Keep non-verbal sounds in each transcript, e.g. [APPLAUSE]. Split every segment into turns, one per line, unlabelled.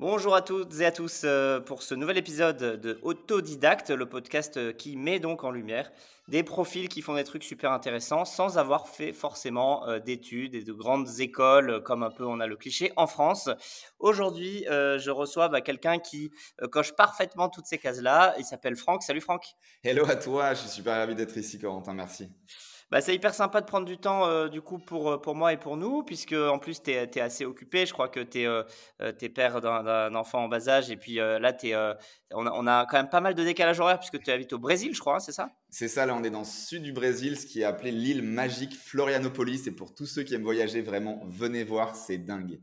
Bonjour à toutes et à tous euh, pour ce nouvel épisode de Autodidacte, le podcast euh, qui met donc en lumière des profils qui font des trucs super intéressants sans avoir fait forcément euh, d'études et de grandes écoles comme un peu on a le cliché en France. Aujourd'hui, je reçois bah, quelqu'un qui coche parfaitement toutes ces cases-là. Il s'appelle Franck. Salut Franck.
Hello à toi, je suis super ravi d'être ici Corentin, merci.
Bah, c'est hyper sympa de prendre du temps euh, du coup pour, euh, pour moi et pour nous, puisque en plus tu es, assez occupé. Je crois que tu es, euh, père d'un enfant en bas âge. Et puis là, es, on, a, on, a, quand même pas mal de décalage horaire, puisque tu habites au Brésil, je crois, hein, c'est ça?
C'est ça, là on est dans le sud du Brésil, ce qui est appelé l'île magique Florianopolis. Et pour tous ceux qui aiment voyager, vraiment, venez voir, c'est dingue.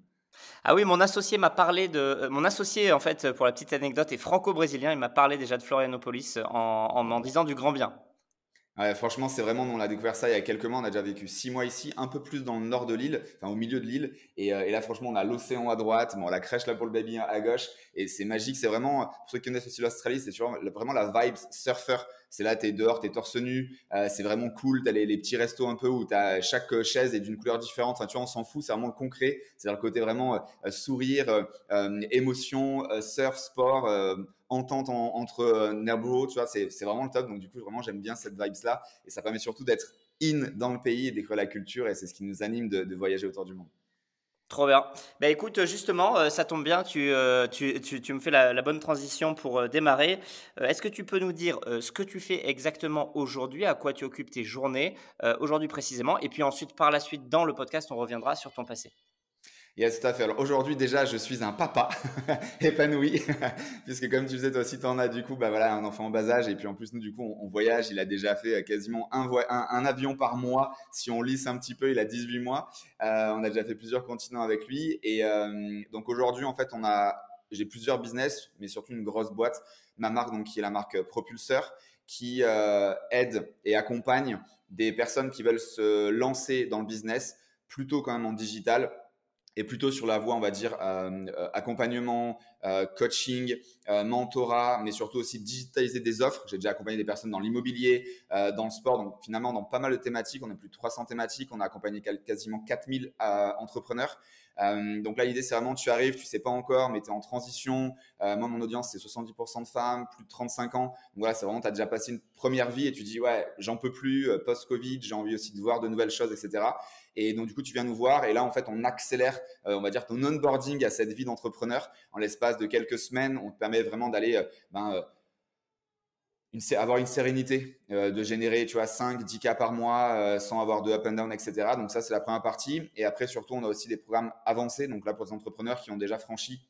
Ah oui, mon associé m'a parlé de. Mon associé, en fait, pour la petite anecdote, est franco-brésilien. Il m'a parlé déjà de Florianopolis en, en, en disant du grand bien
franchement, c'est vraiment, on a découvert ça il y a quelques mois. On a déjà vécu six mois ici, un peu plus dans le nord de l'île, enfin au milieu de l'île. Et, euh, là, franchement, on a l'océan à droite, bon, la crèche là pour le baby à gauche. Et c'est magique. C'est vraiment, pour ceux qui connaissent aussi l'Australie, c'est vraiment la vibe surfer. C'est là, tu es dehors, tu es torse nu. Euh, c'est vraiment cool. Tu as les, petits restos un peu où as, chaque chaise est d'une couleur différente. Enfin, tu vois, on s'en fout. C'est vraiment le concret. C'est le côté vraiment euh, sourire, émotion, surf, sport entente entre euh, Nerbo, tu vois, c'est vraiment le top. Donc, du coup, vraiment, j'aime bien cette vibes-là. Et ça permet surtout d'être in dans le pays et découvrir la culture. Et c'est ce qui nous anime de, voyager autour du monde.
Trop bien. Bah écoute, justement, euh, ça tombe bien, tu, euh, tu, tu, me fais la, bonne transition pour démarrer. Est-ce que tu peux nous dire ce que tu fais exactement aujourd'hui, à quoi tu occupes tes journées, aujourd'hui précisément, et puis ensuite, par la suite, dans le podcast, on reviendra sur ton passé
Yes, tout à fait. Alors aujourd'hui déjà, je suis un papa [LAUGHS] épanoui, [LAUGHS] puisque comme tu disais, toi aussi, tu en as du coup, bah voilà, un enfant en bas âge, et puis en plus nous du coup, on, voyage. Il a déjà fait euh, quasiment un, un, avion par mois. Si on lisse un petit peu, il a 18 mois. Euh, on a déjà fait plusieurs continents avec lui, et euh, donc aujourd'hui, en fait, on a, j'ai plusieurs business, mais surtout une grosse boîte, ma marque donc qui est la marque Propulseur, qui aide et accompagne des personnes qui veulent se lancer dans le business plutôt quand même en digital et plutôt sur la voie, on va dire, euh, euh, accompagnement, euh, coaching, mentorat, mais surtout aussi digitaliser des offres. J'ai déjà accompagné des personnes dans l'immobilier, dans le sport, donc finalement dans pas mal de thématiques. On a plus de 300 thématiques. On a accompagné quasiment 4000 entrepreneurs. donc là, l'idée, c'est vraiment, tu arrives, tu sais pas encore, mais tu es en transition. moi, mon audience, c'est 70% de femmes, plus de 35 ans. Donc voilà, c'est vraiment, tu as déjà passé une première vie et tu dis, ouais, j'en peux plus, post-Covid, j'ai envie aussi de voir de nouvelles choses, etc. Et donc, du coup, tu viens nous voir et là, en fait, on accélère, euh, on va dire, ton onboarding à cette vie d'entrepreneur. En l'espace de quelques semaines, on te permet vraiment d'aller, euh, ben, euh, avoir une sérénité, de générer, tu vois, 5, 10 cas par mois sans avoir de up and down, etc. Donc, ça, c'est la première partie. Et après, surtout, on a aussi des programmes avancés. Donc, là, pour les entrepreneurs qui ont déjà franchi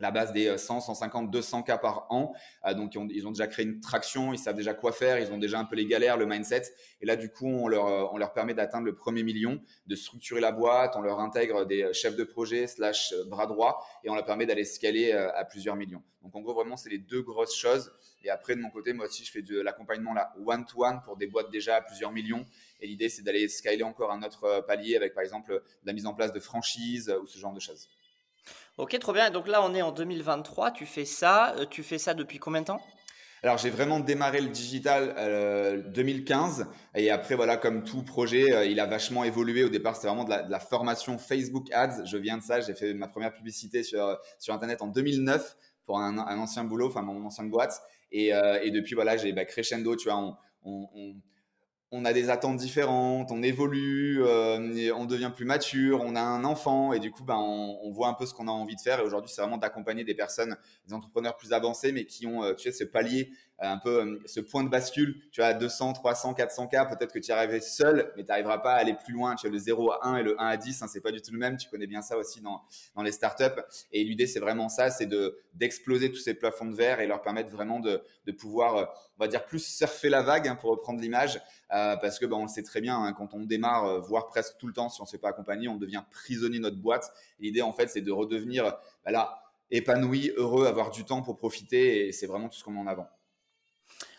la base des 100, 150, 200 cas par an. Euh, donc, ils ont, déjà créé une traction, ils savent déjà quoi faire, ils ont déjà un peu les galères, le mindset. Et là, du coup, on leur, euh, on leur permet d'atteindre le premier million, de structurer la boîte, on leur intègre des chefs de projet slash euh, bras droit et on leur permet d'aller scaler à plusieurs millions. Donc, en gros, vraiment, c'est les deux grosses choses. Et après, de mon côté, moi aussi, je fais de l'accompagnement là, one-to-one pour des boîtes déjà à plusieurs millions. Et l'idée, c'est d'aller scaler encore un autre palier avec, par exemple, la mise en place de franchises ou ce genre de choses.
Ok, trop bien. Donc là, on est en 2023. Tu fais ça. Euh, tu fais ça depuis combien de temps?
Alors j'ai vraiment démarré le digital euh, 2015 et après voilà comme tout projet euh, il a vachement évolué. Au départ c'était vraiment de la, formation Facebook Ads. Je viens de ça, j'ai fait ma première publicité sur sur internet en 2009 pour un, ancien boulot, enfin mon ancienne boîte et, euh, et depuis voilà j'ai bah, crescendo, tu vois on a des attentes différentes, on évolue, euh, on devient plus mature, on a un enfant et du coup, ben, on, voit un peu ce qu'on a envie de faire. Et aujourd'hui, c'est vraiment d'accompagner des personnes, des entrepreneurs plus avancés, mais qui ont, euh, tu ce palier un peu euh, ce point de bascule, tu as 200, 300, 400 cas, peut-être que tu y arriverais seul, mais tu n'arriveras pas à aller plus loin. Tu as le 0 à 1 et le 1 à 10, hein, c'est pas du tout le même. Tu connais bien ça aussi dans, dans les startups. Et l'idée, c'est vraiment ça, c'est de, d'exploser tous ces plafonds de verre et leur permettre vraiment de, de pouvoir, euh, on va dire, plus surfer la vague, hein, pour reprendre l'image, euh, parce que ben, on le sait très bien, hein, quand on démarre, voire presque tout le temps, si on ne se pas accompagner, on devient prisonnier de notre boîte. L'idée, en fait, c'est de redevenir là, épanoui, heureux, avoir du temps pour profiter, et c'est vraiment tout ce qu'on met en avant.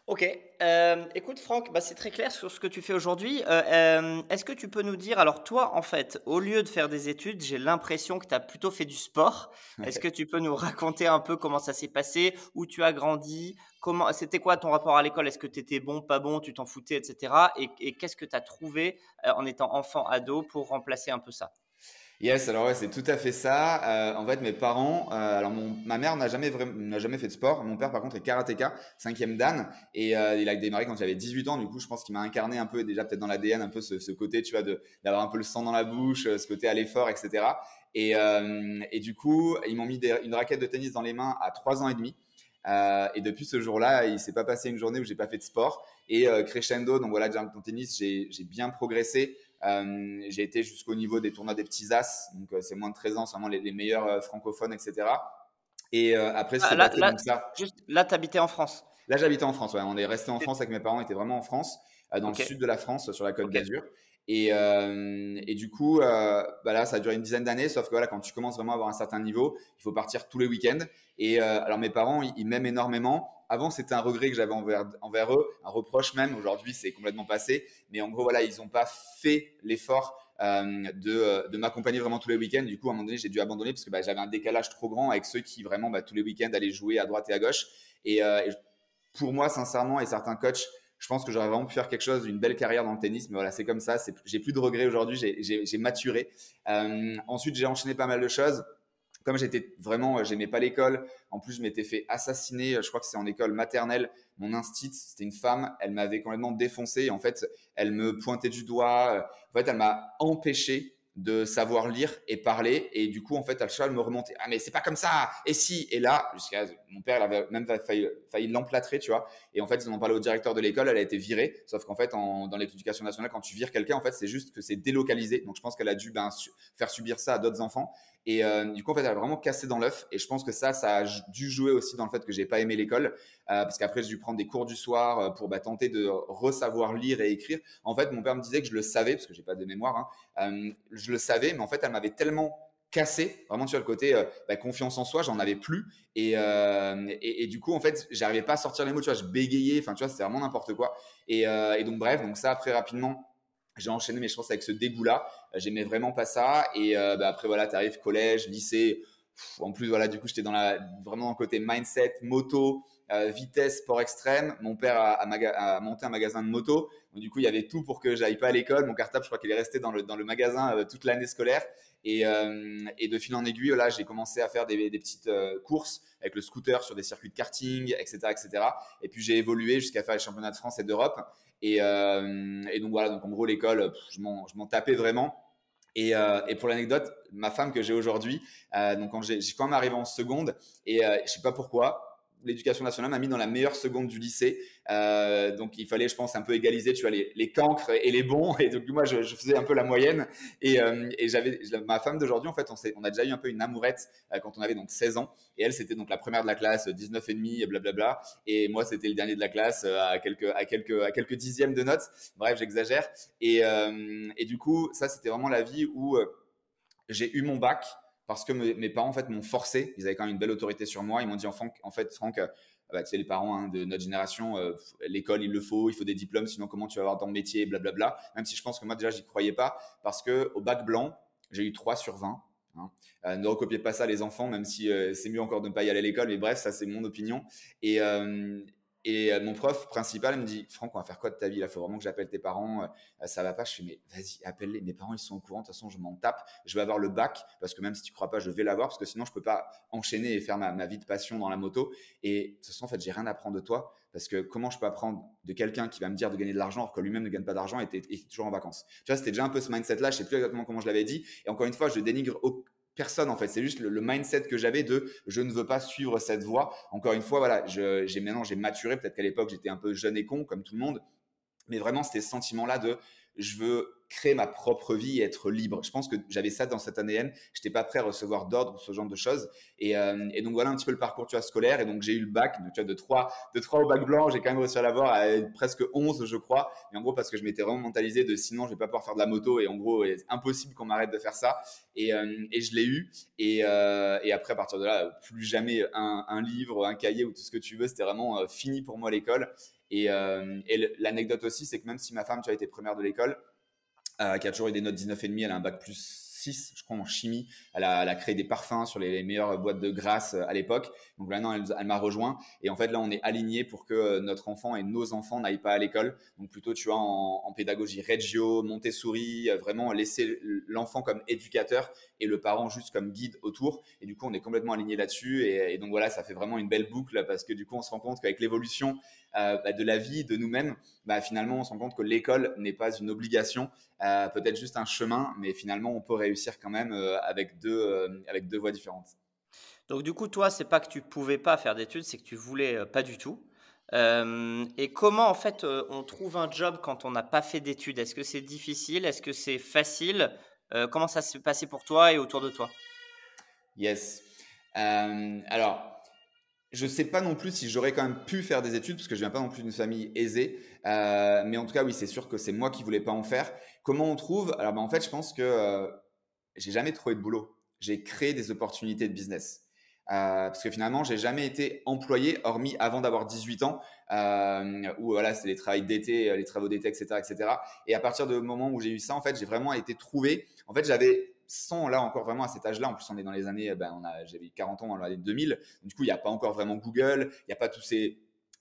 Ok. Euh, écoute, Franck, bah, c'est très clair sur ce que tu fais aujourd'hui. Euh, euh, est-ce que tu peux nous dire, alors toi, en fait, au lieu de faire des études, j'ai l'impression que tu as plutôt fait du sport. Est-ce que tu peux nous raconter un peu comment ça s'est passé, où tu as grandi, comment, c'était quoi ton rapport à l'école? Est-ce que tu étais bon, pas bon, tu t'en foutais, etc. Et, et qu'est-ce que tu as trouvé en étant enfant, ado pour remplacer un peu ça?
Yes, alors ouais, c'est tout à fait ça. Euh, en fait, mes parents, euh, alors ma mère n'a jamais n'a jamais fait de sport. Mon père, par contre, est karatéka, cinquième dan, et euh, il a démarré quand j'avais 18 ans. Du coup, je pense qu'il m'a incarné un peu, déjà peut-être dans l'ADN, un peu ce, côté, tu vois, d'avoir un peu le sang dans la bouche, ce côté à l'effort, etc. Et, du coup, ils m'ont mis une raquette de tennis dans les mains à 3 ans et demi. et depuis ce jour-là, il s'est pas passé une journée où j'ai pas fait de sport. Et crescendo, donc voilà, déjà en tennis, j'ai bien progressé. Euh, j'ai été jusqu'au niveau des tournois des petits as, donc euh, c'est moins de 13 ans, c'est vraiment les, meilleurs euh, francophones, etc. Et après,
c'est ah, là, ça. Juste, là, tu habitais en France
Là, j'habitais en France, ouais. On est resté en France avec mes parents, on était vraiment en France, dans le sud de la France, sur la côte d'Azur. Et, et, du coup, bah là, ça a duré une dizaine d'années, sauf que voilà, quand tu commences vraiment à avoir un certain niveau, il faut partir tous les week-ends. Et alors, mes parents, ils m'aiment énormément. Avant, c'était un regret que j'avais envers, envers, eux, un reproche même. Aujourd'hui, c'est complètement passé. Mais en gros, voilà, ils n'ont pas fait l'effort euh, de, de m'accompagner vraiment tous les week-ends. Du coup, à un moment donné, j'ai dû abandonner parce que bah, j'avais un décalage trop grand avec ceux qui vraiment bah, tous les week-ends allaient jouer à droite et à gauche. Et, euh, pour moi, sincèrement, et certains coachs, je pense que j'aurais vraiment pu faire quelque chose, une belle carrière dans le tennis. Mais voilà, c'est comme ça. J'ai plus de regrets aujourd'hui. J'ai maturé. Euh, ensuite, j'ai enchaîné pas mal de choses comme j'étais vraiment, euh, j'aimais pas l'école. En plus, je m'étais fait assassiner. Je crois que c'est en école maternelle. Mon instit, c'était une femme. Elle m'avait complètement défoncé. En fait, elle me pointait du doigt. En fait, elle m'a empêché de savoir lire et parler. Et du coup, en fait, cheval me remontait. Ah, mais c'est pas comme ça. Et si? Et là, jusqu'à mon père, il avait même failli, failli l'emplâtrer, tu vois. Et en fait, ils en ont parlé au directeur de l'école. Elle a été virée. Sauf qu'en fait, dans l'éducation nationale, quand tu vires quelqu'un, en fait, c'est juste que c'est délocalisé. Donc, je pense qu'elle a dû ben, faire subir ça à d'autres enfants. Et euh, du coup, en fait, elle a vraiment cassé dans l'œuf. Et je pense que ça, ça a dû jouer aussi dans le fait que j'ai pas aimé l'école. Euh, parce qu'après, j'ai dû prendre des cours du soir euh, pour bah, tenter de resavoir lire et écrire. En fait, mon père me disait que je le savais, parce que j'ai pas de mémoire. Hein, je le savais, mais en fait, elle m'avait tellement cassé, vraiment vois le côté bah, confiance en soi, j'en avais plus et, du coup en fait j'arrivais pas à sortir les mots, tu vois, je bégayais, enfin tu vois c'était vraiment n'importe quoi et, donc bref donc ça après rapidement j'ai enchaîné, je pense avec ce dégoût-là, euh, j'aimais vraiment pas ça. Et euh, bah, après, voilà, tu arrives collège, lycée. en plus, voilà, du coup, j'étais dans la, vraiment dans le côté mindset, moto, euh, vitesse, sport extrême. Mon père a, monté un magasin de moto. du coup, il y avait tout pour que j'aille pas à l'école. Mon cartable, je crois qu'il est resté dans le, magasin toute l'année scolaire. Et, et, de fil en aiguille, là, j'ai commencé à faire des, petites courses avec le scooter sur des circuits de karting, etc. etc. Et puis, j'ai évolué jusqu'à faire les championnats de France et d'Europe. Euh, et, donc voilà, donc en gros l'école, je m'en tapais vraiment. Et, euh, et, pour l'anecdote, ma femme que j'ai aujourd'hui, euh, donc quand j'ai quand même arrivé en seconde, et je sais pas pourquoi, l'éducation nationale m'a mis dans la meilleure seconde du lycée. Euh, donc il fallait, je pense, un peu égaliser, tu vois, les, les cancres et les bons. Et donc moi, je, faisais un peu la moyenne. Et, euh, j'avais ma femme d'aujourd'hui, en fait, on, a déjà eu un peu une amourette euh, quand on avait donc 16 ans. Et elle, c'était donc la première de la classe, 19 et demi, blablabla. Et moi, c'était le dernier de la classe à quelques dixièmes de notes. Bref, j'exagère. Et, et du coup, ça, c'était vraiment la vie où j'ai eu mon bac parce que mes, parents en fait m'ont forcé. Ils avaient quand même une belle autorité sur moi. Ils m'ont dit en, fait, Franck, euh, bah, c'est les parents hein, de notre génération, euh, l'école il le faut, il faut des diplômes, sinon comment tu vas avoir ton métier, blablabla. Même si je pense que moi déjà j'y croyais pas, parce que au bac blanc j'ai eu 3 sur 20. Hein. Euh, ne recopiez pas ça les enfants, même si c'est mieux encore de ne pas y aller à l'école, mais bref, ça c'est mon opinion. Et, et euh, mon prof principal me dit Franck, on va faire quoi de ta vie Il faut vraiment que j'appelle tes parents. Euh, ça va pas? Je fais Mais vas-y, appelle-les. Mes parents, ils sont au courant. De toute façon, je m'en tape. Je vais avoir le bac parce que même si tu crois pas, je vais l'avoir parce que sinon, je peux pas enchaîner et faire ma, vie de passion dans la moto. Et de toute façon, en fait, j'ai rien à apprendre de toi parce que comment je peux apprendre de quelqu'un qui va me dire de gagner de l'argent alors que lui-même ne gagne pas d'argent et est toujours en vacances? Tu vois, c'était déjà un peu ce mindset-là. Je sais plus exactement comment je l'avais dit. Et encore une fois, je dénigre personne en fait. C'est juste le, mindset que j'avais de je ne veux pas suivre cette voie. Encore une fois, voilà, j'ai maintenant j'ai maturé. Peut-être qu'à l'époque j'étais un peu jeune et con comme tout le monde, mais vraiment c'était ce sentiment-là de je veux créer ma propre vie et être libre. Je pense que j'avais ça dans cette année N. Je n'étais pas prêt à recevoir d'ordre, ce genre de choses. Euh, et, donc voilà un petit peu le parcours tu scolaire. Et donc j'ai eu le bac, de 3, de 3 au bac blanc, j'ai quand même réussi à l'avoir à presque 11, je crois. Et en gros, parce que je m'étais vraiment mentalisé de sinon je vais pas pouvoir faire de la moto. Et en gros, c'est impossible qu'on m'arrête de faire ça. Et, euh, je l'ai eu. Euh, et, après, à partir de là, plus jamais un, un, livre, un cahier ou tout ce que tu veux. C'était vraiment fini pour moi l'école. Et, et l'anecdote aussi, c'est que même si ma femme, tu as été première de l'école, euh, qui a toujours eu des notes 19,5, elle a un bac plus 6, je crois, en chimie. Elle a, créé des parfums sur les, meilleures boîtes de grâce à l'époque. Donc maintenant, elle, elle m'a rejoint. Et en fait, là, on est aligné pour que notre enfant et nos enfants n'aillent pas à l'école. Donc plutôt, tu vois, en, en pédagogie Reggio, Montessori, vraiment laisser l'enfant comme éducateur et le parent juste comme guide autour. Et du coup, on est complètement aligné là-dessus. Et, donc voilà, ça fait vraiment une belle boucle parce que du coup, on se rend compte qu'avec l'évolution euh, bah, de la vie, de nous-mêmes, bah, finalement, on se rend compte que l'école n'est pas une obligation, euh, peut-être juste un chemin, mais finalement, on peut réussir quand même euh, avec, deux, avec deux voies différentes.
Donc du coup, toi, c'est pas que tu pouvais pas faire d'études, c'est que tu voulais pas du tout. et comment en fait on trouve un job quand on n'a pas fait d'études? Est-ce que c'est difficile? Est-ce que c'est facile? Comment ça s'est passé pour toi et autour de toi?
Yes. alors, je ne sais pas non plus si j'aurais quand même pu faire des études, parce que je viens pas non plus d'une famille aisée. Euh, mais en tout cas, oui, c'est sûr que c'est moi qui voulais pas en faire. Comment on trouve? Alors, ben, en fait, je pense que euh, j'ai jamais trouvé de boulot. J'ai créé des opportunités de business. Euh, parce que finalement, j'ai jamais été employé, hormis avant d'avoir 18 ans, où voilà, c'est les travaux d'été, les travaux d'été, etc., etc. Et à partir du moment où j'ai eu ça, en fait, j'ai vraiment été trouvé. En fait, j'avais sans là encore vraiment à cet âge-là, en plus on est dans les années, ben, on a, j'avais 40 ans dans l'année 2000, du coup il n'y a pas encore vraiment Google, il n'y a pas tous ces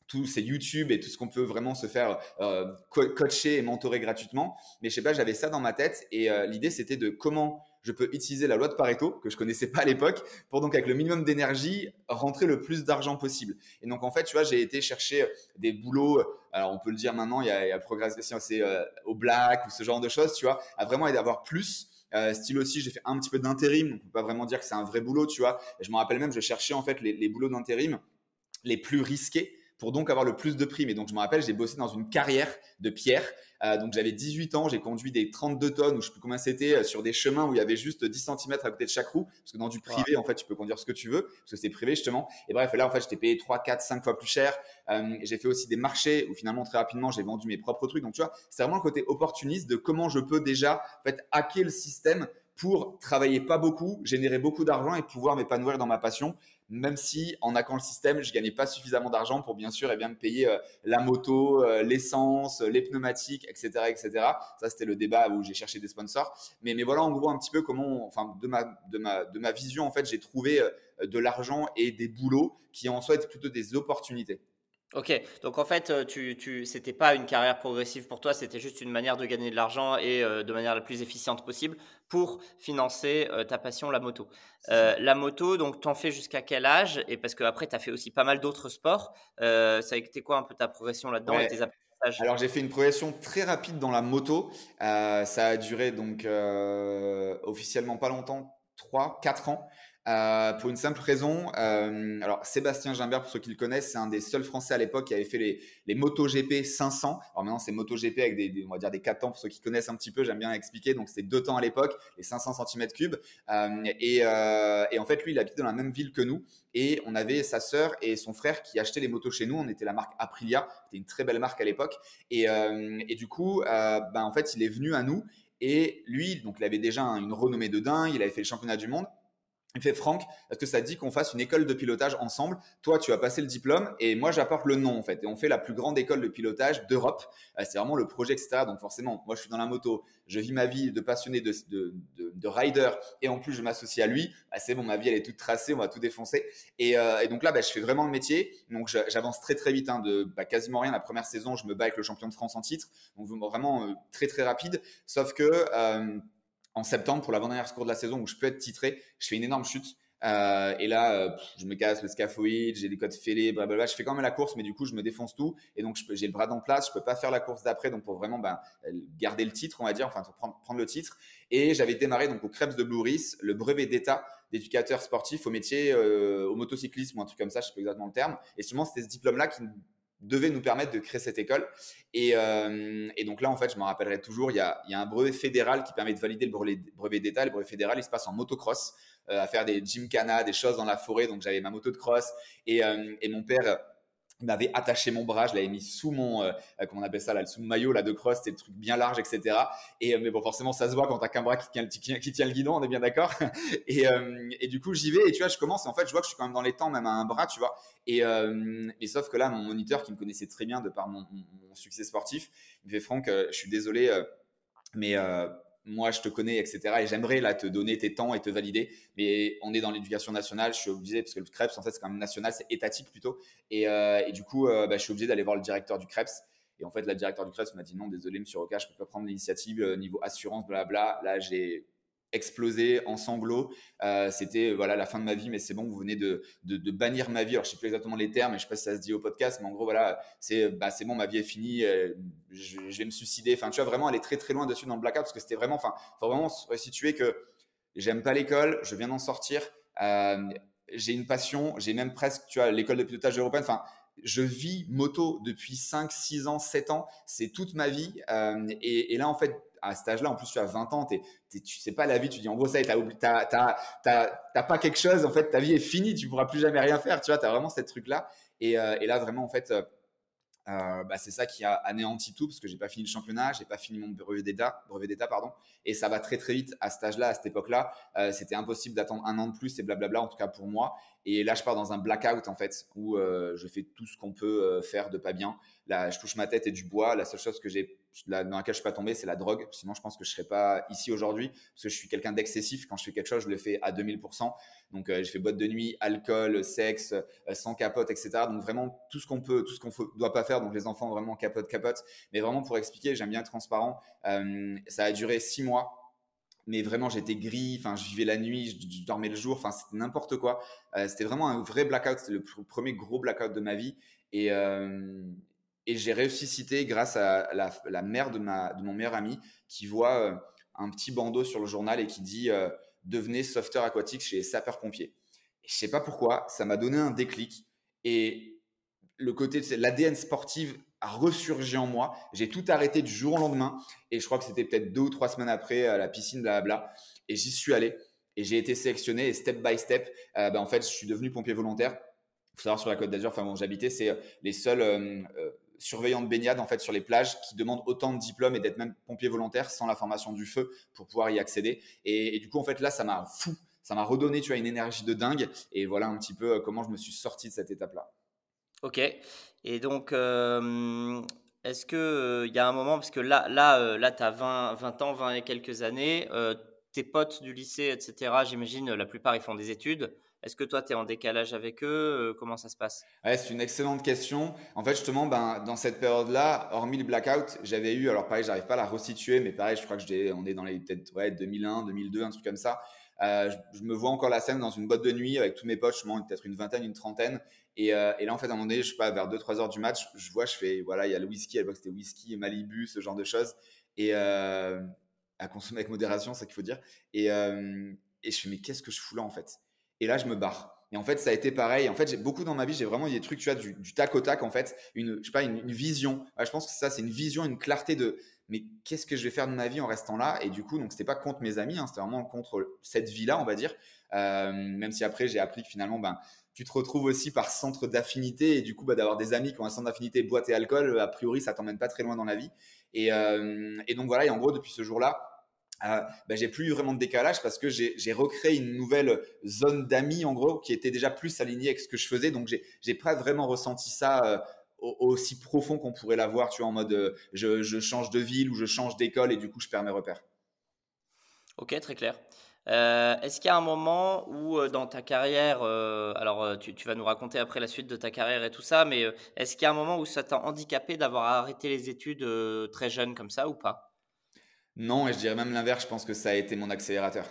tous ces YouTube et tout ce qu'on peut vraiment se faire euh, coacher et mentorer gratuitement. Mais je sais pas, j'avais ça dans ma tête et euh, l'idée c'était de comment je peux utiliser la loi de Pareto que je connaissais pas à l'époque pour donc avec le minimum d'énergie rentrer le plus d'argent possible. Et donc en fait, tu vois, j'ai été chercher des boulots. Alors on peut le dire maintenant, il y a, il a progression, c'est euh, au black ou ce genre de choses, tu vois, à vraiment avoir plus euh, style aussi, j'ai fait un petit peu d'intérim, donc on peut pas vraiment dire que c'est un vrai boulot, tu vois. Et je me rappelle même, je cherchais en fait les, les boulots d'intérim les plus risqués pour donc avoir le plus de primes. Et donc, je me rappelle, j'ai bossé dans une carrière de pierre. Euh, donc, j'avais 18 ans, j'ai conduit des 32 tonnes, ou je sais plus combien c'était, euh, sur des chemins où il y avait juste 10 cm à côté de chaque roue. Parce que dans du privé, en fait, tu peux conduire ce que tu veux, parce que c'est privé, justement. Et bref, là, en fait, j'étais payé 3, 4, 5 fois plus cher. Euh, j'ai fait aussi des marchés où finalement, très rapidement, j'ai vendu mes propres trucs. Donc, tu vois, c'est vraiment le côté opportuniste de comment je peux déjà, en fait, hacker le système pour travailler pas beaucoup, générer beaucoup d'argent et pouvoir m'épanouir dans ma passion, même si en hackant le système, je gagnais pas suffisamment d'argent pour bien sûr et eh bien me payer euh, la moto, euh, l'essence, les pneumatiques, etc., etc. Ça c'était le débat où j'ai cherché des sponsors. Mais, mais voilà en gros un petit peu comment, enfin de ma de ma de ma vision en fait, j'ai trouvé euh, de l'argent et des boulots qui en soi étaient plutôt des opportunités.
Ok, donc en fait, euh, tu, tu, c'était pas une carrière progressive pour toi, c'était juste une manière de gagner de l'argent et euh, de manière la plus efficiente possible pour financer euh, ta passion, la moto. la moto, donc t'en fais jusqu'à quel âge? Et parce qu'après, tu as fait aussi pas mal d'autres sports. ça a été quoi un peu ta progression là-dedans et tes apprentissages?
Alors j'ai fait une progression très rapide dans la moto. ça a duré donc officiellement pas longtemps, 3-4 ans. Euh, pour une simple raison. Euh, alors, Sébastien Gimbert, pour ceux qui le connaissent, c'est un des seuls Français à l'époque qui avait fait les, les MotoGP 500. Alors maintenant, c'est MotoGP avec des, on va dire des 4 temps pour ceux qui connaissent un petit peu. J'aime bien expliquer. Donc, c'est deux temps à l'époque, les 500 cm3. Euh, et, et, en fait, lui, il habite dans la même ville que nous. Et on avait sa sœur et son frère qui achetaient les motos chez nous. On était la marque Aprilia. C'était une très belle marque à l'époque. Et, et, du coup, ben, en fait, il est venu à nous. Et lui, donc, il avait déjà une renommée de dingue. Il avait fait le championnat du monde. Il fait Franck, est-ce que ça dit qu'on fasse une école de pilotage ensemble Toi, tu as passé le diplôme et moi, j'apporte le nom en fait. Et on fait la plus grande école de pilotage d'Europe. Euh, c'est vraiment le projet, etc. Donc forcément, moi, je suis dans la moto, je vis ma vie de passionné de, de, de, rider et en plus, je m'associe à lui. Bah, c'est bon, ma vie, elle est toute tracée, on va tout défoncer. Et, euh, donc là, bah, je fais vraiment le métier. Donc j'avance très très vite, hein, de bah, quasiment rien. La première saison, je me bats avec le champion de France en titre. Donc vraiment euh, très très rapide. Sauf que en septembre pour l'avant-dernière cours de la saison où je peux être titré, je fais une énorme chute. Euh, et là, euh, je me casse le scaphoïde, j'ai des codes fêlés, blablabla. Je fais quand même la course, mais du coup, je me défonce tout. Et donc, j'ai le bras dans place, je peux pas faire la course d'après. Donc, pour vraiment ben, garder le titre, on va dire, enfin, pour prendre, le titre. Et j'avais démarré donc au Krebs de Blue le brevet d'état d'éducateur sportif au métier, euh, au motocyclisme ou un truc comme ça, je sais pas exactement le terme. Et justement, c'était ce diplôme-là qui devait nous permettre de créer cette école. Et, euh, et donc là, en fait, je me rappellerai toujours, il y, a, un brevet fédéral qui permet de valider le brevet, d'État. Le brevet fédéral, il se passe en motocross, euh, à faire des gymkhana, des choses dans la forêt. Donc j'avais ma moto de cross et, euh, et mon père m'avait attaché mon bras, je l'avais mis sous mon, euh, comment on appelle ça, là, sous maillot là, de cross, c'était le truc bien large, etc. Et, mais bon, forcément, ça se voit quand t'as qu'un bras qui tient, le guidon, on est bien d'accord. [LAUGHS] et, et, du coup, j'y vais et tu vois, je commence et en fait, je vois que je suis quand même dans les temps, même à un bras, tu vois. Et, et sauf que là, mon moniteur qui me connaissait très bien de par mon, succès sportif, il me fait Franck, je suis désolé, mais moi je te connais, etc. Et j'aimerais là te donner tes temps et te valider. Mais on est dans l'éducation nationale, je suis obligé, parce que le CREPS, en fait, c'est quand même national, c'est étatique plutôt. Et, et du coup, bah, je suis obligé d'aller voir le directeur du CREPS. Et en fait, la directeur du CREPS m'a dit non, désolé, monsieur Roca, je ne peux pas prendre l'initiative niveau assurance, blabla. Là, j'ai explosé en sanglots. Euh, c'était voilà la fin de ma vie, mais c'est bon, vous venez de, bannir ma vie. Alors je sais plus exactement les termes, et je sais pas si ça se dit au podcast, mais en gros voilà, c'est bah, c'est bon, ma vie est finie, euh, je, vais me suicider. Enfin, tu vois vraiment aller très très loin dessus dans le blackout parce que c'était vraiment, enfin, faut vraiment se situer que j'aime pas l'école, je viens d'en sortir. Euh, j'ai une passion, j'ai même presque, tu vois, l'école de pilotage européenne. Enfin, je vis moto depuis 5, 6 ans, 7 ans. C'est toute ma vie. et, là, en fait, à cet âge-là, en plus, tu as 20 ans, tu tu sais pas la vie, tu dis en gros, ça y est, tu n'as pas quelque chose, en fait, ta vie est finie, tu pourras plus jamais rien faire, tu vois, tu as vraiment ce truc-là. Et, euh, et, là, vraiment, en fait, euh, euh, bah, c'est ça qui a anéanti tout parce que j'ai pas fini le championnat, j'ai pas fini mon brevet d'état, brevet d'état pardon, et ça va très très vite à cet âge-là, à cette époque-là. c'était impossible d'attendre un an de plus et blablabla en tout cas pour moi. Et là, je pars dans un blackout en fait où je fais tout ce qu'on peut faire de pas bien. Là, je touche ma tête et du bois. La seule chose que j'ai dans laquelle je suis pas tombé, c'est la drogue. Sinon, je pense que je serais pas ici aujourd'hui parce que je suis quelqu'un d'excessif. Quand je fais quelque chose, je le fais à 2000%. Donc, euh, je fais boîte de nuit, alcool, sexe, euh, sans capote, etc. Donc, vraiment, tout ce qu'on peut, tout ce qu'on doit pas faire. Donc, les enfants, vraiment capote, capote. Mais vraiment, pour expliquer, j'aime bien être transparent. Euh, ça a duré six mois. Mais vraiment, j'étais gris. Enfin, je vivais la nuit, je, dormais le jour. Enfin, c'était n'importe quoi. c'était vraiment un vrai blackout. C'était le premier gros blackout de ma vie. Et, et j'ai citer grâce à la, mère de, mon meilleur ami qui voit euh, un petit bandeau sur le journal et qui dit euh, Devenez sauveteur aquatique chez sapeurs-pompiers. Je sais pas pourquoi, ça m'a donné un déclic et le côté l'ADN sportive a ressurgi en moi. J'ai tout arrêté du jour au lendemain et je crois que c'était peut-être deux ou trois semaines après à la piscine, blabla. Et j'y suis allé et j'ai été sélectionné et step by step, euh, ben, en fait, je suis devenu pompier volontaire. Il faut savoir sur la Côte d'Azur, enfin bon, j'habitais, c'est les seuls surveillant de baignade en fait sur les plages qui demandent autant de diplômes et d'être même pompier volontaire sans la formation du feu pour pouvoir y accéder. Et, du coup en fait là ça m'a fou, ça m'a redonné tu vois une énergie de dingue et voilà un petit peu euh, comment je me suis sorti de cette étape là.
Ok. Et donc euh, est-ce que euh, il y a un moment parce que là là là tu as 20, 20 ans, 20 et quelques années, tes potes du lycée etc. J'imagine la plupart ils font des études. Est-ce que toi, tu es en décalage avec eux euh, Comment ça se passe?
C'est une excellente question. En fait, justement, ben, dans cette période-là, hormis le blackout, j'avais eu, alors pareil, j'arrive pas à la resituer, mais pareil, je crois que on est dans les peut-être ouais, 2001, 2002, un truc comme ça. Euh, je, me vois encore la scène dans une boîte de nuit avec tous mes potes, je peut-être une vingtaine, une trentaine. Et, euh, et, là, en fait, à un moment donné, je sais pas, vers 2-3 heures du match, je vois, je fais, voilà, il y a le whisky, à l'époque c'était whisky, Malibu, ce genre de choses. Et à consommer avec modération, c'est ça qu'il faut dire. Et, je fais, mais qu'est-ce que je fous là, en fait? Et là, je me barre. Et en fait, ça a été pareil. En fait, j'ai beaucoup dans ma vie, j'ai vraiment eu des trucs, tu vois, du, tac au tac, en fait, une, je sais pas, une, vision. je pense que ça, c'est une vision, une clarté de, mais qu'est-ce que je vais faire de ma vie en restant là? Et du coup, donc, c'était pas contre mes amis, hein, c'était vraiment contre cette vie-là, on va dire. Euh, même si après, j'ai appris que finalement, ben, tu te retrouves aussi par centre d'affinité et du coup, bah, d'avoir des amis qui ont un centre d'affinité boîte et alcool, a priori, ça t'emmène pas très loin dans la vie. Euh, et donc voilà, et en gros, depuis ce jour-là, euh, ben, j'ai plus eu vraiment de décalage parce que j'ai recréé une nouvelle zone d'amis en gros qui était déjà plus alignée avec ce que je faisais. Donc j'ai pas vraiment ressenti ça euh, aussi profond qu'on pourrait l'avoir, tu vois, en mode euh, je, change de ville ou je change d'école et du coup je perds mes repères.
Ok, très clair. Est-ce qu'il y a un moment où dans ta carrière, alors tu, vas nous raconter après la suite de ta carrière et tout ça, mais est-ce qu'il y a un moment où ça t'a handicapé d'avoir arrêté les études très jeune comme ça ou pas?
Non, et je dirais même l'inverse, je pense que ça a été mon accélérateur.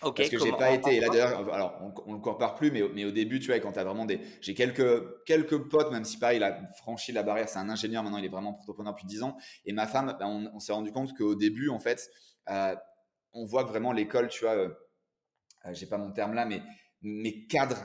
Parce que j'ai pas été, et là d'ailleurs, alors on, ne le compare plus, mais, mais au début, tu vois, quand as vraiment des. J'ai quelques, quelques potes, même si pareil, il a franchi la barrière, c'est un ingénieur, maintenant il est vraiment entrepreneur depuis 10 ans. Et ma femme, ben, on, s'est rendu compte qu'au début, en fait, euh, on voit vraiment l'école, tu vois, euh, euh, j'ai pas mon terme là, mais mais cadre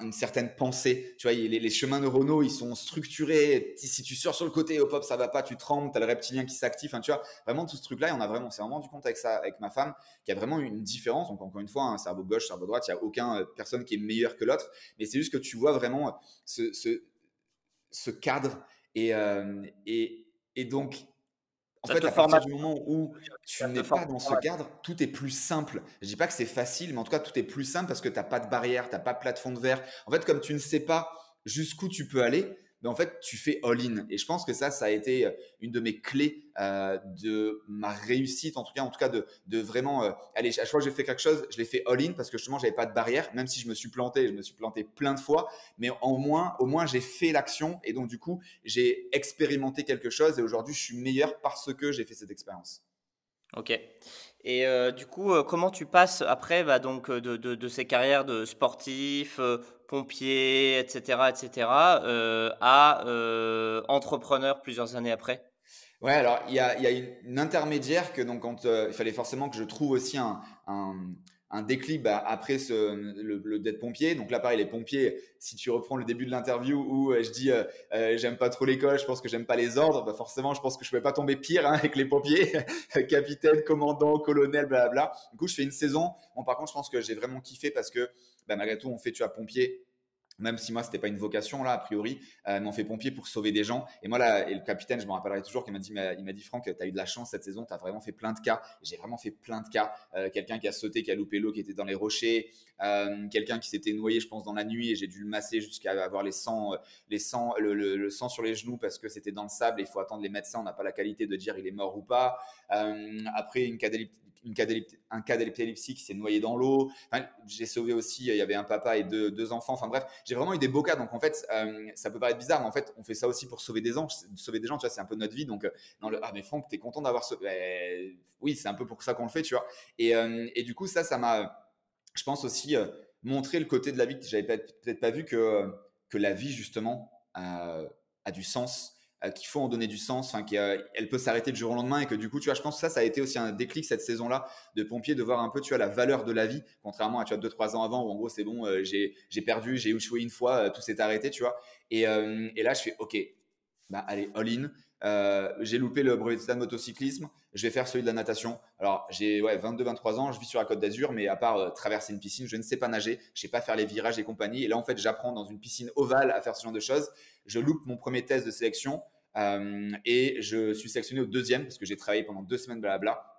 une certaine pensée. Tu vois, les, chemins neuronaux, ils sont structurés. Si tu sors sur le côté, hop hop, ça va pas, tu trembles, tu as le reptilien qui s'active. Enfin, tu vois, vraiment tout ce truc-là, on a vraiment, s'est vraiment rendu compte avec ma femme, qu'il y a vraiment une différence. Donc, encore une fois, un cerveau gauche, cerveau droite, il n'y a aucun euh, personne qui est meilleur que l'autre. Mais c'est juste que tu vois vraiment ce, ce, cadre. Et, euh, et, et donc, en fait, à partir du moment où tu n'es pas dans ce cadre, tout est plus simple. Je dis pas que c'est facile, mais en tout cas, tout est plus simple parce que tu n'as pas de barrière, tu n'as pas de plafond de verre. En fait, comme tu ne sais pas jusqu'où tu peux aller, ben, en fait, tu fais all-in. Et je pense que ça, ça a été une de mes clés de ma réussite, en tout cas, en tout cas de, de vraiment, allez, à chaque fois que j'ai fait quelque chose, je l'ai fait all-in parce que justement, j'avais pas de barrière, même si je me suis planté, je me suis planté plein de fois, mais au moins, au moins, j'ai fait l'action et donc du coup, j'ai expérimenté quelque chose et aujourd'hui, je suis meilleur parce que j'ai fait cette expérience.
Ok. Et euh, du coup, euh, comment tu passes après bah, donc, euh, de, de, ces carrières de sportif, pompier, etc., etc., à entrepreneur plusieurs années après
Ouais, alors il y a, y une, intermédiaire que donc quand il fallait forcément que je trouve aussi un, un bah, après le, le d'être pompier. Donc là, pareil, les pompiers, si tu reprends le début de l'interview où euh, je dis euh, euh, j'aime pas trop l'école, je pense que j'aime pas les ordres, bah forcément, je pense que je pouvais pas tomber pire hein, [LAUGHS] avec les pompiers, [LAUGHS] capitaine, commandant, colonel, blablabla. Du coup, je fais une saison. Bon, par contre, je pense que j'ai vraiment kiffé parce que bah, malgré tout, on fait, tu as pompier même si moi c'était pas une vocation là a priori, euh, mais on fait pompier pour sauver des gens. Et moi là, le capitaine, je me rappellerai toujours qu'il m'a dit, il m'a dit Franck, tu as eu de la chance cette saison, tu as vraiment fait plein de cas. J'ai vraiment fait plein de cas. Euh, quelqu'un qui a sauté, qui a loupé l'eau, qui était dans les rochers, euh, quelqu'un qui s'était noyé, je pense, dans la nuit et j'ai dû le masser jusqu'à avoir les sangs, les sangs, le, sang sur les genoux parce que c'était dans le sable. Et il faut attendre les médecins. On n'a pas la qualité de dire il est mort ou pas. après une un cas d'épilepsie qui s'est noyé dans l'eau. j'ai sauvé aussi, il y avait un papa et deux, enfants. Enfin bref, j'ai vraiment eu des beaux cas. Donc en fait, euh, ça peut paraître bizarre, mais en fait, on fait ça aussi pour sauver des gens. Sauver des gens, tu vois, c'est un peu notre vie. Donc, euh, dans le, ah mais Franck, t'es content d'avoir sauvé. Ben, oui, c'est un peu pour ça qu'on le fait, tu vois. Et, euh, et du coup, ça, ça m'a, je pense aussi, montré le côté de la vie que j'avais peut-être pas vu que, que la vie, justement, a du sens qu'il faut en donner du sens, enfin qu'elle peut s'arrêter du jour au lendemain et que du coup, tu vois, je pense que ça, ça a été aussi un déclic cette saison-là de pompier de voir un peu, tu vois, la valeur de la vie, contrairement à tu vois deux trois ans avant où en gros c'est bon, euh, j'ai perdu, j'ai échoué une fois, euh, tout s'est arrêté, tu vois. Et, et, là, je fais ok, bah allez all in. j'ai loupé le brevet de motocyclisme, je vais faire celui de la natation. Alors, j'ai ouais, 22-23 ans, je vis sur la côte d'Azur, mais à part traverser une piscine, je ne sais pas nager, je sais pas faire les virages et compagnie. Et là, en fait, j'apprends dans une piscine ovale à faire ce genre de choses. Je loupe mon premier test de sélection. Euh, et je suis sélectionné au deuxième parce que j'ai travaillé pendant deux semaines blabla.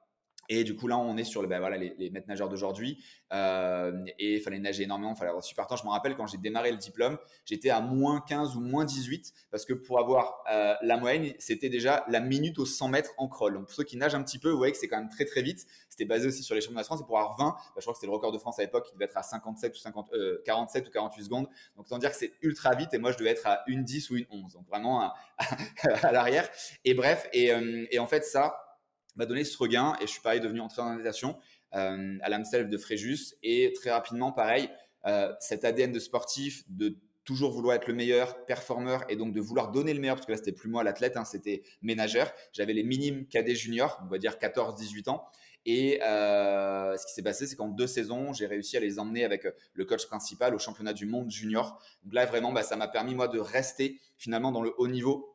Et du coup, là, on est sur voilà, les, les maîtres nageurs d'aujourd'hui. Euh, et il fallait nager énormément, il fallait avoir super temps. Je me rappelle quand j'ai démarré le diplôme, j'étais à moins 15 ou moins 18 parce que pour avoir euh, la moyenne, c'était déjà la minute aux 100 mètres en crawl. Donc, pour ceux qui nagent un petit peu, vous voyez que c'est quand même très très vite. C'était basé aussi sur les championnats de France. Et pour avoir 20, bah, je crois que c'était le record de France à l'époque, qui devait être à 57 ou 50, 47 ou 48 secondes. Donc, autant dire que c'est ultra vite. Et moi, je devais être à une 10 ou une 11. Donc, vraiment [LAUGHS] à, l'arrière. Et bref, et, euh, et en fait, ça, m'a donné ce regain et je suis pareil devenu entraîneur en natation euh, à l'AMSELF de Fréjus. Et très rapidement pareil euh, cet ADN de sportif de toujours vouloir être le meilleur performeur et donc de vouloir donner le meilleur parce que là c'était plus moi l'athlète hein, c'était ménageur j'avais les minimes cadets juniors on va dire 14 18 ans. Et euh, ce qui s'est passé, c'est qu'en deux saisons, j'ai réussi à les emmener avec le coach principal au championnat du monde junior. Donc là, vraiment, bah, ça m'a permis, moi, de rester finalement dans le haut niveau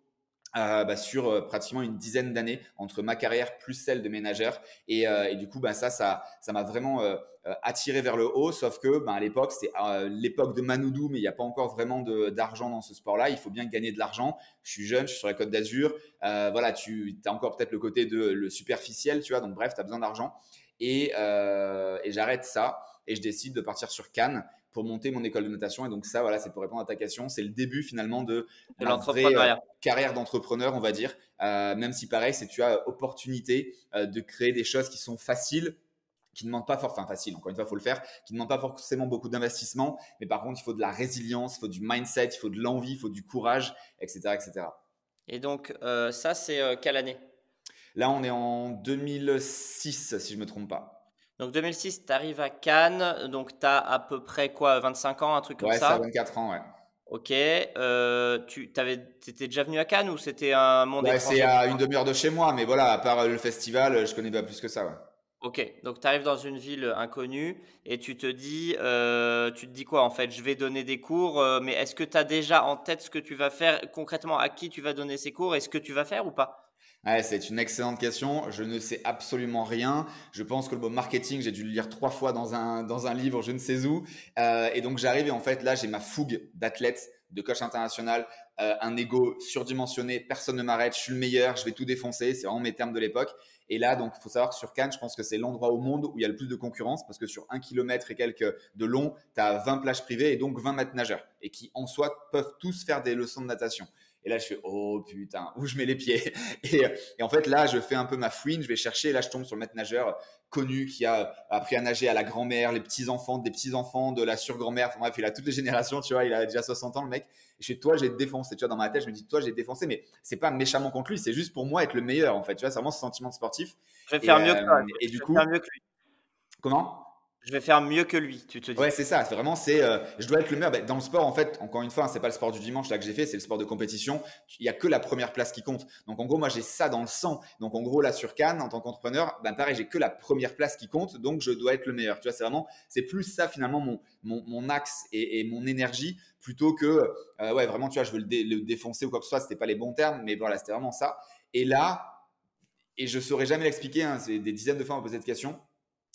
euh, bah, sur euh, pratiquement une dizaine d'années entre ma carrière plus celle de ménageur. Et, euh, du coup bah, ça ça ça m'a vraiment attiré vers le haut. Sauf que bah, à l'époque c'est l'époque de Manoudou mais il n'y a pas encore vraiment d'argent dans ce sport là il faut bien gagner de l'argent. Je suis jeune je suis sur la côte d'Azur. Voilà tu as encore peut-être le côté de le superficiel tu vois. Donc bref tu as besoin d'argent. Et, et j'arrête ça et je décide de partir sur Cannes pour monter mon école de natation. Et donc ça, voilà, c'est pour répondre à ta question. C'est le début finalement de,
de l'entrepreneuriat.
Euh, carrière d'entrepreneur, on va dire. Euh, même si pareil, c'est tu as opportunité euh, de créer des choses qui sont faciles, qui ne demandent pas forcément, enfin facile, encore une fois, il faut le faire, qui ne demandent pas forcément beaucoup d'investissement, mais par contre, il faut de la résilience, il faut du mindset, il faut de l'envie, il faut du courage, etc. etc.
Et donc, ça, c'est quelle année?
Là, on est en 2006, si je ne me trompe pas.
Donc 2006, tu arrives à Cannes, donc tu as à peu près quoi, 25 ans, un truc comme ça
Ouais, 24 ans, ouais.
Ok, euh, tu étais déjà venu à Cannes ou c'était un monde
ouais, C'est à une demi-heure de chez moi, mais voilà, à part le festival, je connais pas plus que ça. Ouais.
Ok, donc tu arrives dans une ville inconnue et tu te dis, euh, tu te dis quoi en fait Je vais donner des cours, euh, mais est-ce que tu as déjà en tête ce que tu vas faire? Concrètement À qui tu vas donner ces cours Est-ce que tu vas faire ou pas?
C'est une excellente question. Je ne sais absolument rien. Je pense que le mot marketing, j'ai dû le lire trois fois dans un, dans un livre, je ne sais où. Euh, et donc j'arrive et en fait là, j'ai ma fougue d'athlète de coach international, euh, un ego surdimensionné, personne ne m'arrête, je suis le meilleur, je vais tout défoncer, c'est vraiment mes termes de l'époque. Et là, donc, il faut savoir que sur Cannes, je pense que c'est l'endroit au monde où il y a le plus de concurrence parce que sur un kilomètre et quelques de long, tu as 20 plages privées et donc 20 mètres nageurs et qui en soi peuvent tous faire des leçons de natation. Et là, je fais oh putain, où je mets les pieds [LAUGHS] et, et, en fait, là, je fais un peu ma fouine, je vais chercher. Et là, je tombe sur le maître nageur connu qui a appris à nager à la grand-mère, les petits-enfants, des petits-enfants, de la sur-grand-mère. Enfin bref, il a toutes les générations, tu vois, il a déjà 60 ans, le mec. Et je fais, toi, j'ai défoncé. Tu vois, dans ma tête, je me dis, toi, j'ai défoncé, mais c'est pas méchamment contre lui, c'est juste pour moi être le meilleur, en fait. Tu vois, c'est vraiment ce sentiment sportif.
Je vais faire mieux que toi.
Et du coup. Faire mieux que lui. Comment?
Je vais faire mieux que lui, tu te dis.
Ouais, c'est ça. C'est vraiment, c'est, euh, je dois être le meilleur. Ben, dans le sport, en fait, encore une fois, hein, c'est pas le sport du dimanche là que j'ai fait, c'est le sport de compétition. Il y a que la première place qui compte. Donc en gros, moi j'ai ça dans le sang. Donc en gros là sur Cannes, en tant qu'entrepreneur, ben pareil, j'ai que la première place qui compte, donc je dois être le meilleur. Tu vois, c'est vraiment, c'est plus ça finalement mon mon, axe et, mon énergie plutôt que euh, ouais vraiment, tu vois, je veux le, défoncer ou quoi que ce soit. C'était pas les bons termes, mais voilà, c'était vraiment ça. Et là, et je saurais jamais l'expliquer. Hein, c'est des dizaines de fois on me posé cette question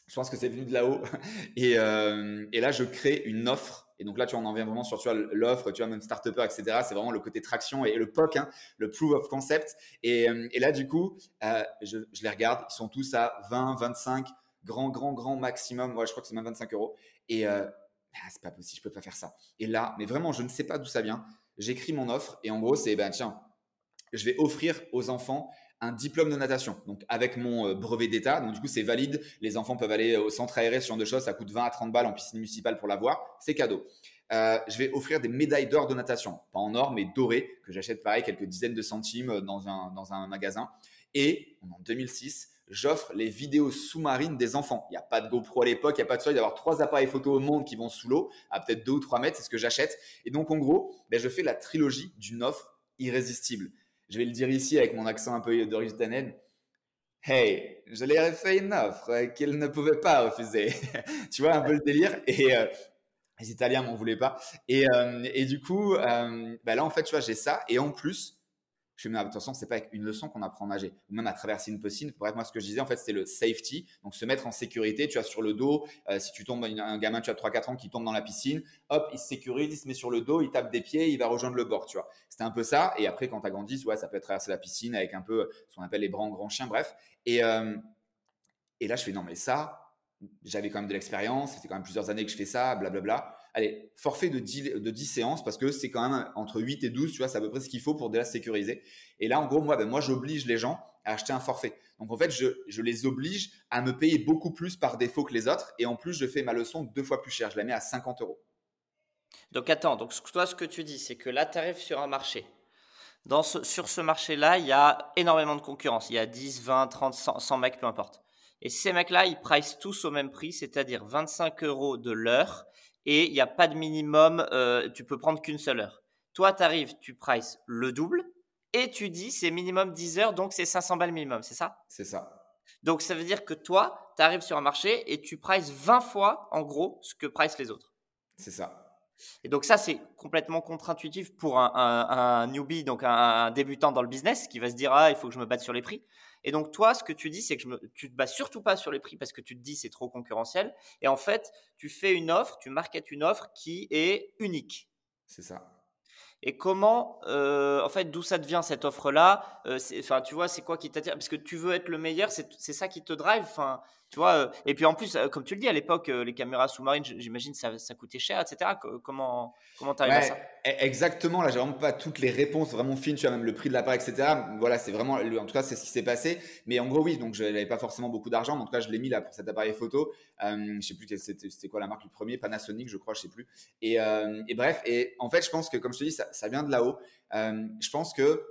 je pense que c'est venu de là-haut. [LAUGHS] Et, euh, et, là, je crée une offre. Et donc là, tu en viens vraiment sur l'offre, tu vois, même start etc. C'est vraiment le côté traction et le POC, hein, le Proof of Concept. Et, euh, là, du coup, euh, je, les regarde. Ils sont tous à 20, 25, grand, grand, grand maximum. Ouais, je crois que c'est même 25 euros. Et ah, c'est pas possible, je peux pas faire ça. Et là, mais vraiment, je ne sais pas d'où ça vient. J'écris mon offre et en gros, c'est ben tiens, je vais offrir aux enfants un diplôme de natation, donc avec mon euh, brevet d'État. Donc du coup, c'est valide. Les enfants peuvent aller au centre aéré, ce genre de choses. Ça coûte 20 à 30 balles en piscine municipale pour l'avoir. C'est cadeau. Euh, je vais offrir des médailles d'or de natation, pas en or, mais dorées, que j'achète pareil quelques dizaines de centimes dans un, dans un magasin. Et en 2006, j'offre les vidéos sous-marines des enfants. Il n'y a pas de GoPro à l'époque, il n'y a pas de ça. Il y a avoir trois appareils photo au monde qui vont sous l'eau, à peut-être 2 ou 3 mètres, c'est ce que j'achète. Et donc, en gros, ben, je fais la trilogie d'une offre irrésistible je vais le dire ici avec mon accent un peu d'origine Hey, je lui ai fait une offre qu'il ne pouvait pas refuser. [LAUGHS] tu vois un peu le délire et euh, les Italiens m'en voulaient pas. Et, euh, et du coup, euh, bah là en fait, tu vois, j'ai ça et en plus, je fais, mais attention, c'est pas avec une leçon qu'on apprend à nager, ou même à traverser une piscine. Bref, moi, ce que je disais, en fait, c'était le safety. Donc, se mettre en sécurité. Tu as sur le dos, euh, si tu tombes, un gamin, tu as 3-4 ans qui tombe dans la piscine, hop, il se sécurise, il se met sur le dos, il tape des pieds, il va rejoindre le bord, tu vois. C'était un peu ça. Et après, quand tu as grandi, ouais, ça peut être traverser la piscine avec un peu ce qu'on appelle les bras en grand chien, bref. Et, euh, et là, je fais, non, mais ça, j'avais quand même de l'expérience, c'était quand même plusieurs années que je fais ça, blablabla. Allez, forfait de 10, de 10 séances parce que c'est quand même entre 8 et 12, tu vois, c'est à peu près ce qu'il faut pour déjà sécuriser. Et là, en gros, moi, ben, moi j'oblige les gens à acheter un forfait. Donc en fait, je, je, les oblige à me payer beaucoup plus par défaut que les autres. Et en plus, je fais ma leçon deux fois plus cher. Je la mets à 50 euros.
Donc attends, donc toi, ce que tu dis, c'est que là, tu arrives sur un marché. Dans sur ce marché-là, il y a énormément de concurrence. Il y a 10, 20, 30, 100, 100 mecs, peu importe. Et ces mecs-là, ils pricent tous au même prix, c'est-à-dire 25 euros de l'heure. Et il n'y a pas de minimum, euh, tu peux prendre qu'une seule heure. Toi, tu arrives, tu prices le double et tu dis c'est minimum 10 heures, donc c'est 500 balles minimum, c'est ça?
C'est ça.
Donc ça veut dire que toi, tu arrives sur un marché et tu prices 20 fois en gros ce que price les autres.
C'est ça.
Et donc ça, c'est complètement contre-intuitif pour un, newbie, donc un, débutant dans le business, qui va se dire ah il faut que je me batte sur les prix. Et donc toi, ce que tu dis, c'est que je me, tu te bats surtout pas sur les prix parce que tu te dis c'est trop concurrentiel. Et en fait, tu fais une offre, tu marketes une offre qui est unique.
C'est ça.
Et comment, euh, en fait, d'où ça devient cette offre-là? Euh, Enfin, tu vois, c'est quoi qui t'attire? Parce que tu veux être le meilleur, c'est ça qui te drive. Enfin, tu vois, et puis en plus, comme tu le dis, à l'époque, les caméras sous-marines, j'imagine ça, ça coûtait cher, etc. Comment comment t'arrives à ça?
e, Exactement. Là, j'ai vraiment pas toutes les réponses vraiment fines. Tu as même le prix de l'appareil, etc. Voilà, c'est vraiment, en tout cas, c'est ce qui s'est passé. Mais en gros, oui. Donc, je n'avais pas forcément beaucoup d'argent. En tout cas, je l'ai mis là pour cet appareil photo. Euh, je sais plus c'était quoi la marque le premier, Panasonic, je crois, je sais plus. Et, et, bref, et en fait, je pense que comme je te dis, ça, ça vient de là-haut. je pense que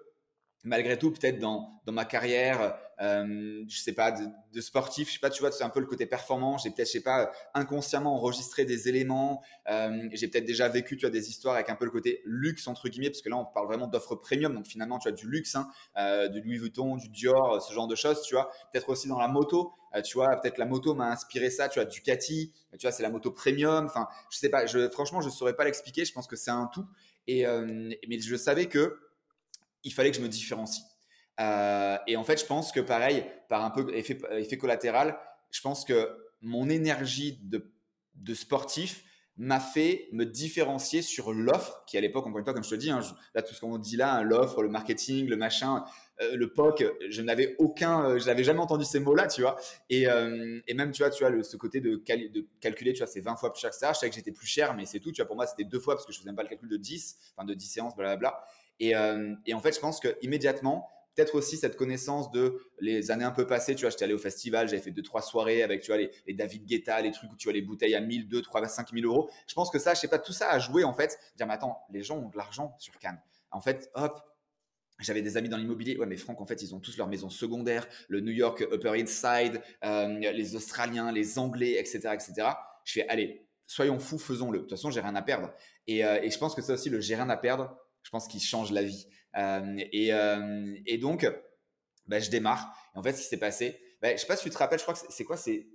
malgré tout, peut-être dans, dans ma carrière, euh, je sais pas, de, sportif, je sais pas, tu vois, c'est un peu le côté performant. J'ai peut-être, je sais pas, inconsciemment enregistré des éléments. Euh, j'ai peut-être déjà vécu, tu vois, des histoires avec un peu le côté luxe entre guillemets, parce que là, on parle vraiment d'offres premium. Donc finalement, tu as du luxe, hein, euh, du Louis Vuitton, du Dior, ce genre de choses, tu vois. Peut-être aussi dans la moto, euh, tu vois, peut-être la moto m'a inspiré ça. Tu vois, Ducati, tu vois, c'est la moto premium. Enfin, je sais pas, franchement, je saurais pas l'expliquer. Je pense que c'est un tout. Et mais je savais que il fallait que je me différencie. Euh, et en fait, je pense que pareil, par un peu effet, collatéral, je pense que mon énergie de, de sportif m'a fait me différencier sur l'offre, qui à l'époque, encore une fois, comme je te dis, hein, là, tout ce qu'on dit là, hein, l'offre, le marketing, le machin, euh, le POC, je n'avais aucun, euh, je n'avais jamais entendu ces mots-là, tu vois. Et, et, même, tu vois, tu vois ce côté de, calculer, tu vois, c'est 20 fois plus cher que ça. Je savais que j'étais plus cher, mais c'est tout. Tu vois, pour moi, c'était deux fois parce que je faisais pas le calcul de 10, enfin de 10 séances, blablabla. Et, et en fait, je pense que immédiatement, peut-être aussi cette connaissance de les années un peu passées. Tu vois, j'étais allé au festival, j'avais fait deux, trois soirées avec, tu vois, les, David Guetta, les trucs où tu vois les bouteilles à 1000, 2, 3, 5 000 euros. Je pense que ça, je sais pas, tout ça a joué en fait. Dire, mais attends, les gens ont de l'argent sur Cannes. En fait, hop, j'avais des amis dans l'immobilier. Ouais, mais Franck, en fait, ils ont tous leur maison secondaire, le New York Upper East Side, euh, les Australiens, les Anglais, etc., etc. Je fais, allez, soyons fous, faisons-le. De toute façon, j'ai rien à perdre. Et, euh, et, je pense que ça aussi, le j'ai rien à perdre, je pense qu'il change la vie. Euh, et, et, donc, bah, je démarre. Et en fait, ce qui s'est passé, bah, je sais pas si tu te rappelles, je crois que c'est quoi C'est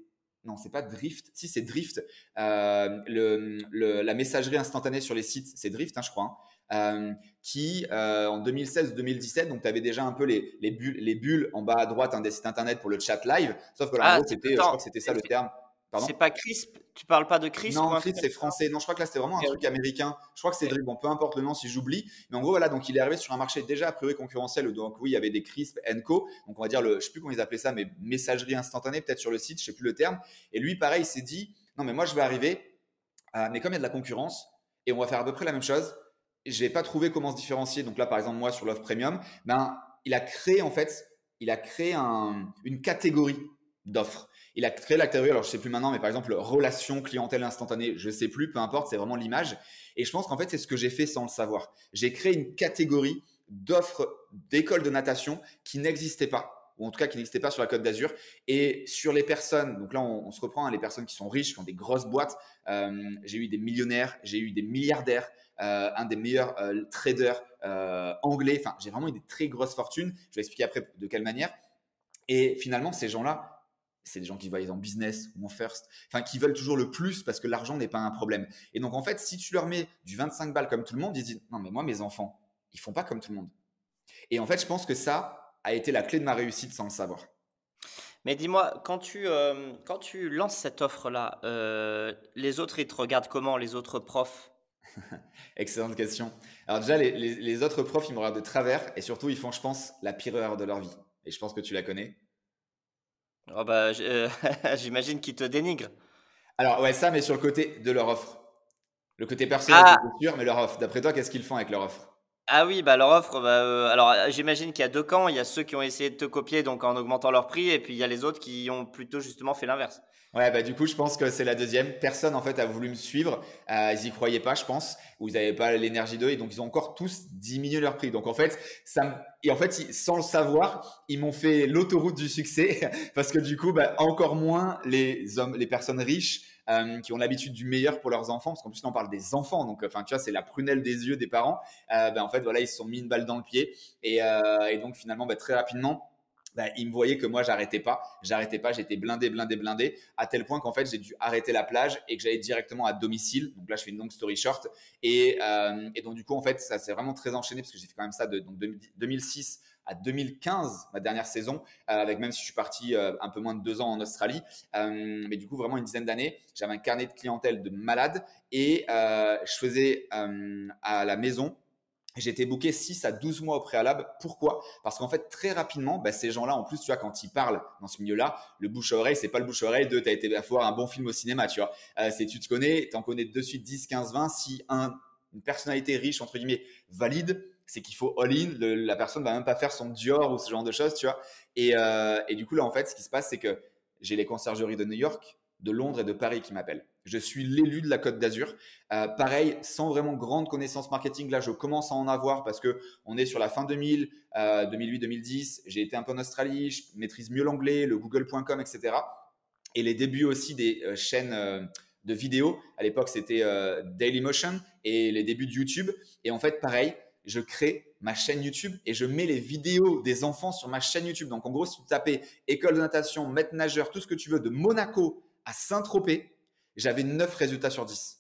non, c'est pas Drift. Si, c'est Drift. le, la messagerie instantanée sur les sites, c'est Drift, hein, je crois. Hein. Euh, qui euh, en 2016-2017, donc tu avais déjà un peu les, les, bulles, les bulles en bas à droite hein, des sites internet pour le chat live, sauf que là, ah, c'était, je crois que c'était ça le terme.
C'est pas Crisp Tu parles pas de Crisp
Non, Crisp c'est français. Non, je crois que là c'était vraiment un truc américain. Je crois que c'est Drift. Bon, peu importe le nom si j'oublie. Mais en gros, voilà, donc il est arrivé sur un marché déjà a priori concurrentiel. Donc oui, il y avait des Crisp Co. Donc on va dire, le, je sais plus comment ils appelaient ça, mais messagerie instantanée peut-être sur le site, je sais plus le terme. Et lui, pareil, il s'est dit, non mais moi je vais arriver, euh, mais comme il y a de la concurrence, et on va faire à peu près la même chose, je n'ai pas trouvé comment se différencier. Donc là, par exemple, moi, sur l'offre premium, ben, il a créé, en fait, il a créé une catégorie d'offres. Il a créé la alors je sais plus maintenant, mais par exemple, relation clientèle instantanée, je sais plus, peu importe, c'est vraiment l'image. Et je pense qu'en fait, c'est ce que j'ai fait sans le savoir. J'ai créé une catégorie d'offres d'écoles de natation qui n'existait pas ou en tout cas qui n'existait pas sur la Côte d'Azur. Et sur les personnes, donc là on, se reprend, hein, les personnes qui sont riches, qui ont des grosses boîtes, euh, j'ai eu des millionnaires, j'ai eu des milliardaires, euh, un des meilleurs euh, traders anglais. Enfin, j'ai vraiment eu des très grosses fortunes. Je vais expliquer après de quelle manière. Et finalement, ces gens-là, c'est des gens qui voient en business ou en first, enfin qui veulent toujours le plus parce que l'argent n'est pas un problème. Et donc en fait, si tu leur mets du 25 balles comme tout le monde, ils disent non mais moi mes enfants, ils font pas comme tout le monde. Et en fait, je pense que ça a été la clé de ma réussite sans le savoir.
Mais dis-moi, quand tu, quand tu lances cette offre-là, les autres, ils te regardent comment, les autres profs? [LAUGHS]
Excellente question. Alors déjà, les, autres profs, ils me regardent de travers et surtout, ils font, je pense, la pire erreur de leur vie. Et je pense que tu la connais.
Oh bah, euh, [LAUGHS] j'imagine qu'ils te dénigrent.
Alors ouais, ça, mais sur le côté de leur offre. Le côté personnel, ah. c'est sûr, mais leur offre. D'après toi, qu'est-ce qu'ils font avec leur offre?
Ah oui, bah leur offre, bah, euh, alors j'imagine qu'il y a deux camps. Il y a ceux qui ont essayé de te copier donc en augmentant leur prix, et puis il y a les autres qui ont plutôt justement fait l'inverse.
Ouais, bah du coup, je pense que c'est la deuxième. Personne en fait a voulu me suivre. Euh, ils y croyaient pas, je pense, ou ils n'avaient pas l'énergie d'eux, et donc ils ont encore tous diminué leur prix. Donc en fait, ça, et en fait, sans le savoir, ils m'ont fait l'autoroute du succès [LAUGHS] parce que du coup, bah, encore moins les hommes, les personnes riches. Euh, qui ont l'habitude du meilleur pour leurs enfants, parce qu'en plus on parle des enfants, donc enfin tu vois c'est la prunelle des yeux des parents. Euh, ben, en fait voilà ils se sont mis une balle dans le pied et, euh, et donc finalement bah, très rapidement bah, il me voyait que moi j'arrêtais pas, j'arrêtais pas, j'étais blindé, blindé, blindé, à tel point qu'en fait j'ai dû arrêter la plage et que j'allais directement à domicile. Donc là je fais une longue story short. Et, euh, donc du coup en fait ça s'est vraiment très enchaîné parce que j'ai fait quand même ça de donc, 2006 à 2015, ma dernière saison, euh, avec même si je suis parti euh, un peu moins de deux ans en Australie, mais du coup vraiment une dizaine d'années, j'avais un carnet de clientèle de malade et je faisais à la maison J'étais booké 6 à 12 mois au préalable. Pourquoi? Parce qu'en fait, très rapidement, bah, ces gens-là, en plus, tu vois, quand ils parlent dans ce milieu-là, le bouche à oreille, c'est pas le bouche à oreille de tu as été à voir un bon film au cinéma, tu vois. Euh, c'est tu te connais, tu en connais de suite 10, 15, 20. Si un, une personnalité riche, entre guillemets, valide, c'est qu'il faut all-in. La personne va même pas faire son Dior ou ce genre de choses, tu vois. Et, euh, et du coup, là, en fait, ce qui se passe, c'est que j'ai les conciergeries de New York, de Londres et de Paris qui m'appellent. Je suis l'élu de la Côte d'Azur. Euh, pareil, sans vraiment grande connaissance marketing, là, je commence à en avoir parce que on est sur la fin 2000, 2008, 2010. J'ai été un peu en Australie, je maîtrise mieux l'anglais, le google.com, etc. Et les débuts aussi des euh, chaînes euh, de vidéos. À l'époque, c'était Dailymotion et les débuts de YouTube. Et en fait, pareil, je crée ma chaîne YouTube et je mets les vidéos des enfants sur ma chaîne YouTube. Donc, en gros, si tu tapais école de natation, maître nageur, tout ce que tu veux de Monaco à Saint-Tropez, j'avais 9 résultats sur 10.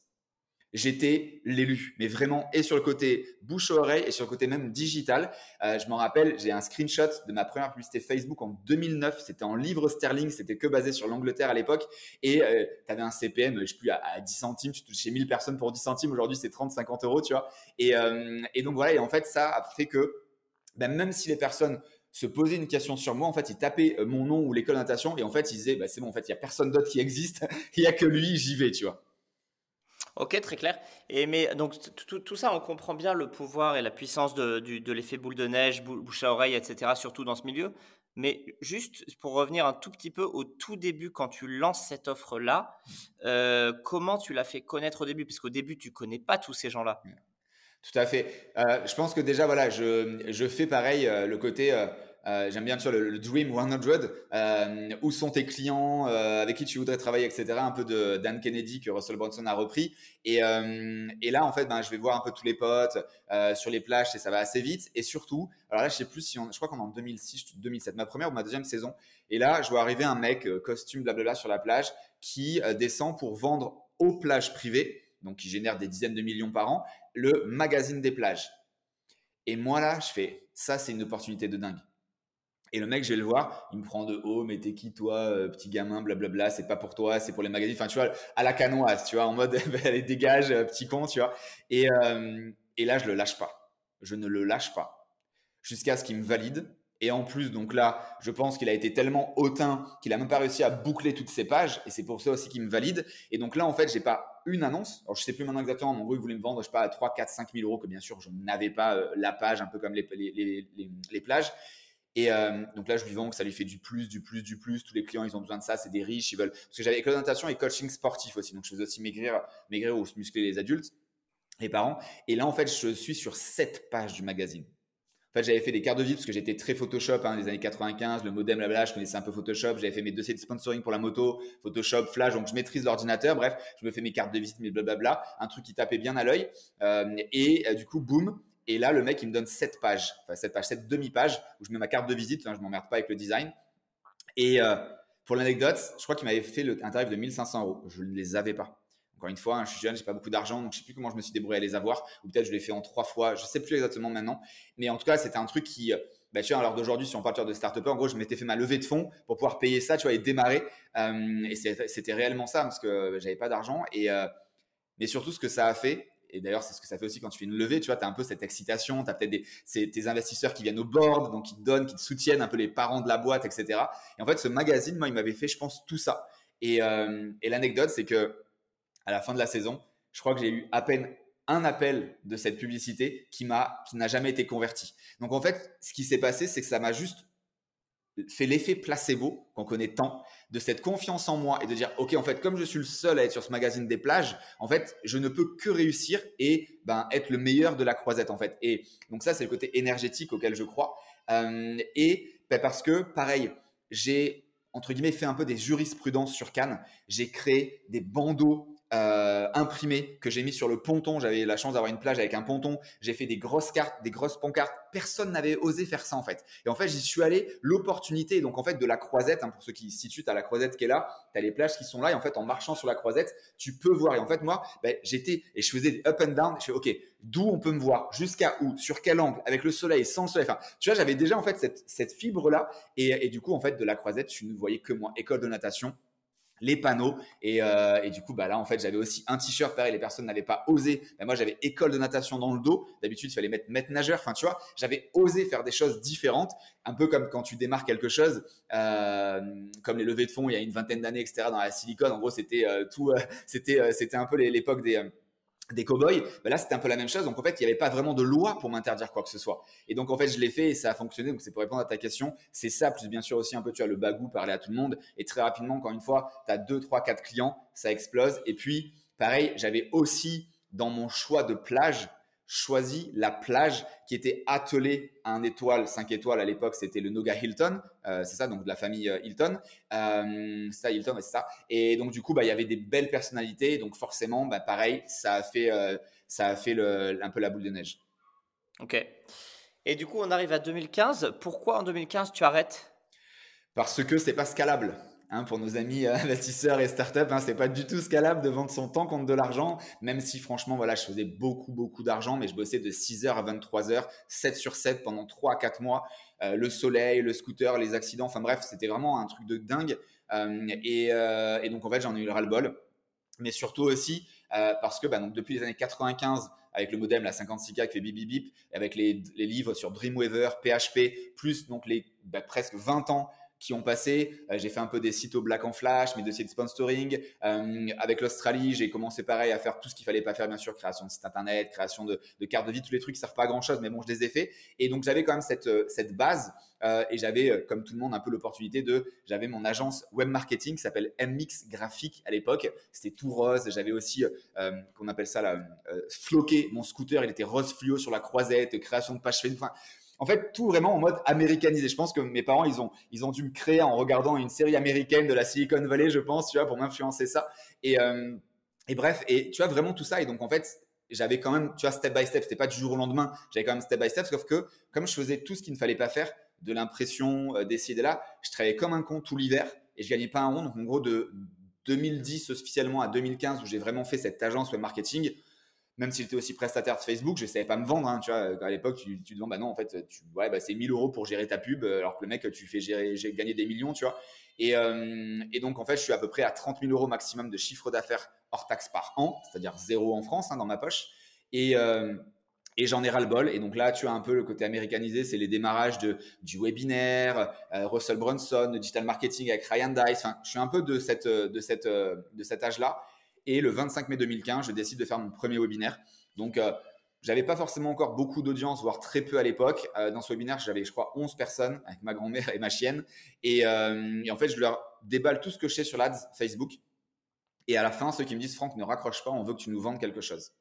j'étais l'élu, mais vraiment, et sur le côté bouche-oreille et sur le côté même digital. Euh, je m'en rappelle, j'ai un screenshot de ma première publicité Facebook en 2009. C'était en livre sterling, c'était que basé sur l'Angleterre à l'époque. Et euh, tu avais un CPM, je sais plus, à, 10 centimes, tu touchais 1000 personnes pour 10 centimes. Aujourd'hui, c'est 30, 50 euros, tu vois. Et, euh, et, donc voilà, et en fait, ça a fait que ben, même si les personnes se posaient une question sur moi, en fait, ils tapaient mon nom ou l'école de natation et en fait, ils disaient, bah, c'est bon, en fait, il n'y a personne d'autre qui existe, [LAUGHS] il n'y a que lui, j'y vais, tu vois.
Ok, très clair. Et mais donc tout, ça, on comprend bien le pouvoir et la puissance de, l'effet boule de neige, bouche à oreille, etc. Surtout dans ce milieu. Mais juste pour revenir un tout petit peu au tout début, quand tu lances cette offre-là, euh, comment tu l'as fait connaître au début? Parce qu'au début, tu connais pas tous ces gens-là.
Tout à fait. Euh, je pense que déjà, voilà, je, fais pareil euh, le côté euh, j'aime bien sûr le, Dream 100. Euh, où sont tes clients Avec qui tu voudrais travailler, etc. Un peu de Dan Kennedy que Russell Brunson a repris. Et, et là, en fait, ben, je vais voir un peu tous les potes sur les plages et ça va assez vite. Et surtout, alors là, je sais plus si on, je crois qu'on est en 2006, 2007, ma première ou ma deuxième saison. Et là, je vois arriver un mec costume, blablabla, sur la plage qui descend pour vendre aux plages privées, donc qui génère des dizaines de millions par an, le magazine des plages. Et moi là, je fais, ça c'est une opportunité de dingue. Et le mec, je vais le voir, il me prend de haut, mais t'es qui toi, euh, petit gamin, blablabla, c'est pas pour toi, c'est pour les magazines. Enfin, tu vois, à la canoise, tu vois, en mode, [LAUGHS] allez, dégage, euh, petit con, tu vois. Et, euh, et là, je le lâche pas. Je ne le lâche pas. Jusqu'à ce qu'il me valide. Et en plus, donc là, je pense qu'il a été tellement hautain qu'il a même pas réussi à boucler toutes ses pages. Et c'est pour ça aussi qu'il me valide. Et donc là, en fait, j'ai pas une annonce. Alors, je sais plus maintenant exactement. En gros, il voulait me vendre, je sais pas, à 3, 4, 5 000 euros, que bien sûr, je n'avais pas la page, un peu comme les, les, les, les plages. Et euh, donc là, je lui vends que ça lui fait du plus, du plus, du plus. Tous les clients, ils ont besoin de ça. C'est des riches, ils veulent. Parce que j'avais école natation et coaching sportif aussi. Donc je faisais aussi maigrir, maigrir ou se muscler les adultes, les parents. Et là, en fait, je suis sur sept pages du magazine. En fait, j'avais fait des cartes de vie parce que j'étais très Photoshop hein, les années 95, le modem, blabla, je connaissais un peu Photoshop. J'avais fait mes dossiers de sponsoring pour la moto, Photoshop, Flash, donc je maîtrise l'ordinateur. Bref, je me fais mes cartes de visite, mes blablabla, un truc qui tapait bien à l'œil. Euh, et euh, du coup, boum, et là, le mec, il me donne 7 pages, enfin 7 pages, 7 demi-pages où je mets ma carte de visite. Hein, je m'emmerde pas avec le design. Et euh, pour l'anecdote, je crois qu'il m'avait fait le, un tarif de 1500 euros. Je ne les avais pas. Encore une fois, hein, je suis jeune, j'ai pas beaucoup d'argent, donc je sais plus comment je me suis débrouillé à les avoir. Ou peut-être je l'ai fait en trois fois, je sais plus exactement maintenant. Mais en tout cas, c'était un truc qui, euh, bah, tu vois, l'heure d'aujourd'hui, si on parle de start en gros, je m'étais fait ma levée de fonds pour pouvoir payer ça, tu vois, et démarrer. Euh, et c'était réellement ça parce que j'avais pas d'argent. Et mais surtout, ce que ça a fait, et d'ailleurs, c'est ce que ça fait aussi quand tu fais une levée. Tu vois, tu as un peu cette excitation. Tu as peut-être tes investisseurs qui viennent au board, donc qui te donnent, qui te soutiennent, un peu les parents de la boîte, etc. Et en fait, ce magazine, moi, il m'avait fait, je pense, tout ça. Euh, et l'anecdote, c'est que à la fin de la saison, je crois que j'ai eu à peine un appel de cette publicité qui m'a qui n'a jamais été converti. Donc en fait, ce qui s'est passé, c'est que ça m'a juste fait l'effet placebo qu'on connaît tant, de cette confiance en moi et de dire, OK, en fait, comme je suis le seul à être sur ce magazine des plages, en fait, je ne peux que réussir et ben, être le meilleur de la croisette, en fait. Et donc ça, c'est le côté énergétique auquel je crois. Euh, et ben, parce que, pareil, j'ai, entre guillemets, fait un peu des jurisprudences sur Cannes. J'ai créé des bandeaux euh, imprimé que j'ai mis sur le ponton. J'avais la chance d'avoir une plage avec un ponton. J'ai fait des grosses cartes, des grosses pancartes. Personne n'avait osé faire ça en fait. Et en fait, j'y suis allé. L'opportunité, donc en fait, de la croisette, hein, pour ceux qui se situent, tu as la croisette qui est là, tu as les plages qui sont là. Et en fait, en marchant sur la croisette, tu peux voir. Et en fait, moi, ben, j'étais et je faisais des up and down. Je fais, OK, d'où on peut me voir, jusqu'à où, sur quel angle, avec le soleil, sans le soleil? Enfin, tu vois, j'avais déjà en fait cette, cette fibre-là. Et, et, du coup, en fait, de la croisette, tu ne voyais que moi. École de natation, les panneaux. Euh, et, du coup, bah là, en fait, j'avais aussi un t-shirt. Pareil, les personnes n'avaient pas osé. Bah, moi, j'avais école de natation dans le dos. D'habitude, il fallait mettre maître nageur. Enfin, tu vois, j'avais osé faire des choses différentes. Un peu comme quand tu démarres quelque chose, euh, comme les levées de fonds il y a une vingtaine d'années, etc. Dans la silicone, en gros, c'était euh, tout. c'était, c'était un peu l'époque des des cowboys, ben là c'était un peu la même chose. Donc en fait, il n'y avait pas vraiment de loi pour m'interdire quoi que ce soit. Et donc en fait, je l'ai fait et ça a fonctionné. Donc c'est pour répondre à ta question. C'est ça, plus bien sûr aussi un peu, tu as le bagou, parler à tout le monde. Et très rapidement, encore une fois, tu as 2, 3, 4 clients, ça explose. Et puis, pareil, j'avais aussi dans mon choix de plage, choisi la plage qui était attelée à un étoile, 5 étoiles à l'époque, c'était le Noga Hilton, euh, c'est ça, donc de la famille euh, Hilton. Euh, c'est ça, Hilton, c'est ça. Et donc du coup, bah, il y avait des belles personnalités, donc forcément, bah, pareil, ça a fait, ça a fait le, un peu la boule de neige.
Ok. Et du coup, on arrive à 2015. Pourquoi en 2015 tu arrêtes?
Parce que c'est pas scalable. Hein, pour nos amis euh, [LAUGHS] investisseurs et startups, hein, c'est pas du tout scalable de vendre son temps contre de l'argent, même si franchement, voilà, je faisais beaucoup, beaucoup d'argent, mais je bossais de 6h à 23h, 7 sur 7 pendant 3 à 4 mois. Euh, le soleil, le scooter, les accidents, enfin bref, c'était vraiment un truc de dingue. Euh, et, donc, en fait, j'en ai eu le ras-le-bol. Mais surtout aussi parce que bah, donc, depuis les années 95, avec le modem, la 56K qui fait bip bip bip, avec les, les livres sur Dreamweaver, PHP, plus donc les bah, presque 20 ans qui ont passé. Euh, j'ai fait un peu des sites au black en flash, mes dossiers de sponsoring. Euh, avec l'Australie, j'ai commencé pareil à faire tout ce qu'il fallait pas faire, bien sûr, création de site internet, création de, cartes de vie, tous les trucs qui servent pas à grand chose, mais bon, je les ai fait. Et donc, j'avais quand même cette, euh, base. et j'avais, comme tout le monde, un peu l'opportunité de. J'avais mon agence web marketing qui s'appelle MX Graphique à l'époque. C'était tout rose. J'avais aussi, qu'on appelle ça, là, floqué mon scooter. Il était rose fluo sur la croisette, création de page Facebook. En fait, tout vraiment en mode américanisé. Je pense que mes parents, ils ont, ils ont dû me créer en regardant une série américaine de la Silicon Valley, je pense, tu vois, pour m'influencer ça. Et, euh, et bref, et tu vois, vraiment tout ça. Et donc, en fait, j'avais quand même, tu vois, step by step, c'était pas du jour au lendemain, j'avais quand même step by step, sauf que comme je faisais tout ce qu'il ne fallait pas faire, de l'impression, euh, d'essayer de là, je travaillais comme un con tout l'hiver et je gagnais pas un rond. Donc, en gros, de 2010 officiellement à 2015, où j'ai vraiment fait cette agence web marketing, même s'il était aussi prestataire de Facebook, je ne savais pas me vendre. Hein, tu vois, à l'époque, tu, te demandes, bah non, en fait, tu, ouais, bah c'est 1000 euros pour gérer ta pub, alors que le mec, tu fais gérer, gagné des millions, tu vois. Et, euh, et, donc, en fait, je suis à peu près à 30 000 euros maximum de chiffre d'affaires hors taxe par an, c'est-à-dire zéro en France, hein, dans ma poche. Et, euh, et j'en ai ras-le-bol. Et donc là, tu as un peu le côté américanisé, c'est les démarrages de, du webinaire, euh, Russell Brunson, digital marketing avec Ryan Dice. Enfin, je suis un peu de, cette, de, cette, de cet âge-là. Et le 25 mai 2015, je décide de faire mon premier webinaire. Donc, euh, j'avais pas forcément encore beaucoup d'audience, voire très peu à l'époque. Euh, dans ce webinaire, j'avais, je crois, 11 personnes avec ma grand-mère et ma chienne. Euh, et, en fait, je leur déballe tout ce que je sais sur l'ADS Facebook. Et à la fin, ceux qui me disent, Franck, ne raccroche pas, on veut que tu nous vendes quelque chose.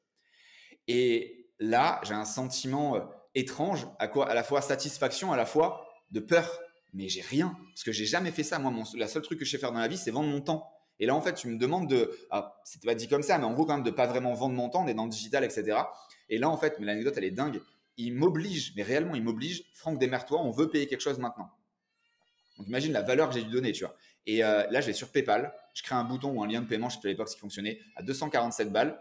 Et là, j'ai un sentiment étrange, à, quoi, à la fois satisfaction, à la fois de peur. Mais j'ai rien, parce que j'ai jamais fait ça. Moi, mon, la seule truc que je sais faire dans la vie, c'est vendre mon temps. Et là, en fait, tu me demandes de, ah, c'était pas dit comme ça, mais en gros, quand même, de pas vraiment vendre mon temps, on est dans le digital, etc. Et là, en fait, mais l'anecdote, elle est dingue. Il m'oblige, mais réellement, il m'oblige, Franck, démerde-toi, on veut payer quelque chose maintenant. Donc, imagine la valeur que j'ai dû donner, tu vois. Et euh, là, je vais sur PayPal, je crée un bouton ou un lien de paiement, je sais pas à l'époque ce qui fonctionnait, à 247 balles.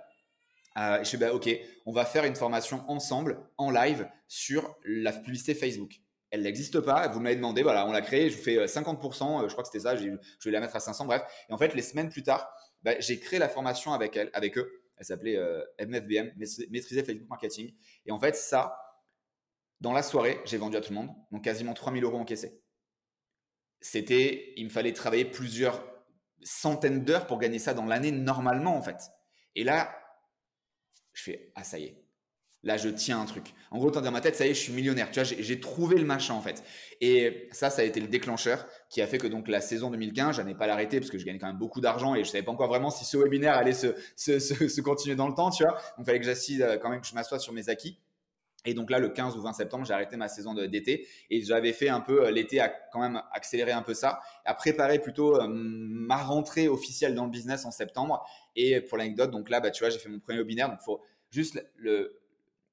Euh, et je fais, bah, OK, on va faire une formation ensemble, en live, sur la publicité Facebook elle n'existe pas. Vous m'avez demandé, voilà, on l'a créée, je vous fais 50%, euh, euh, je crois que c'était ça, je vais la mettre à 500, bref. Et en fait, les semaines plus tard, bah, j'ai créé la formation avec elle, avec eux. Elle s'appelait MFBM, euh, Maîtriser Facebook Marketing. Et en fait, ça, dans la soirée, j'ai vendu à tout le monde, donc quasiment 3000 euros encaissés. C'était, il me fallait travailler plusieurs centaines d'heures pour gagner ça dans l'année normalement, en fait. Et là, je fais, ah, ça y est, Là, je tiens un truc. En gros, dans ma tête, ça y est, je suis millionnaire. Tu vois, j'ai trouvé le machin en fait. Et ça, ça a été le déclencheur qui a fait que donc la saison 2015, je n'ai pas l'arrêter parce que je gagnais quand même beaucoup d'argent et je savais pas encore vraiment si ce webinaire allait se, continuer dans le temps, tu vois. Donc, il fallait que j'assise euh, quand même que je m'assoie sur mes acquis. Et donc là, le 15 ou 20 septembre, j'ai arrêté ma saison d'été et j'avais fait un peu euh, l'été à quand même accélérer un peu ça, à préparer plutôt euh, ma rentrée officielle dans le business en septembre. Et pour l'anecdote, donc là, bah, tu vois, j'ai fait mon premier webinaire. Donc, faut juste le,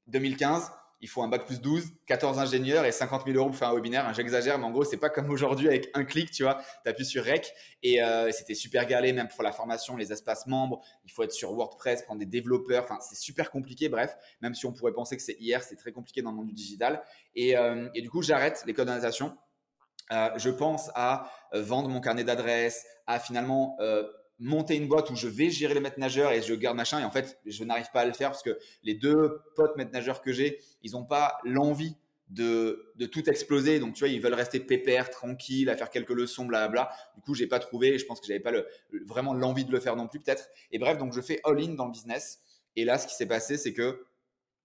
2015, il faut un bac plus 12, 14 ingénieurs et 50 000 euros pour faire un webinaire. J'exagère, mais en gros, c'est pas comme aujourd'hui avec un clic, tu vois. Tu appuies sur Rec et euh, c'était super galé, même pour la formation, les espaces membres. Il faut être sur WordPress, prendre des développeurs. Enfin, c'est super compliqué. Bref, même si on pourrait penser que c'est hier, c'est très compliqué dans le monde du digital. Et, euh, du coup, j'arrête les codes d'organisation. Euh, je pense à vendre mon carnet d'adresses, à finalement monter une boîte où je vais gérer les maîtres nageurs et je garde machin. Et en fait, je n'arrive pas à le faire parce que les deux potes maîtres nageurs que j'ai, ils n'ont pas l'envie de, de, tout exploser. Donc, tu vois, ils veulent rester pépère, tranquille, à faire quelques leçons, blablabla. Du coup, j'ai pas trouvé. Je pense que j'avais pas vraiment l'envie de le faire non plus, peut-être. Et bref, donc je fais all-in dans le business. Et là, ce qui s'est passé, c'est que,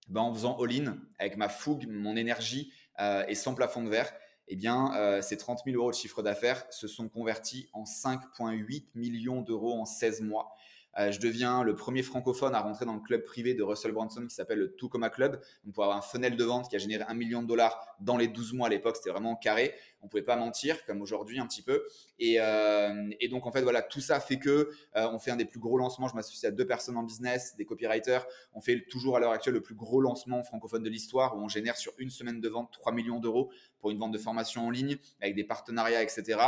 ben, en faisant all-in, avec ma fougue, mon énergie euh, et sans plafond de verre, eh bien, euh, ces 30 000 euros de chiffre d'affaires se sont convertis en 5,8 millions d'euros en 16 mois. Euh, je deviens le premier francophone à rentrer dans le club privé de Russell Brunson qui s'appelle le Tucoma Club. Donc, pour avoir un funnel de vente qui a généré un million de dollars dans les 12 mois à l'époque, c'était vraiment carré. On pouvait pas mentir, comme aujourd'hui un petit peu. Et, euh, donc, en fait, voilà, tout ça fait que euh, on fait un des plus gros lancements. Je m'associe à deux personnes en business, des copywriters. On fait toujours à l'heure actuelle le plus gros lancement francophone de l'histoire où on génère sur une semaine de vente 3 millions d'euros pour une vente de formation en ligne avec des partenariats, etc.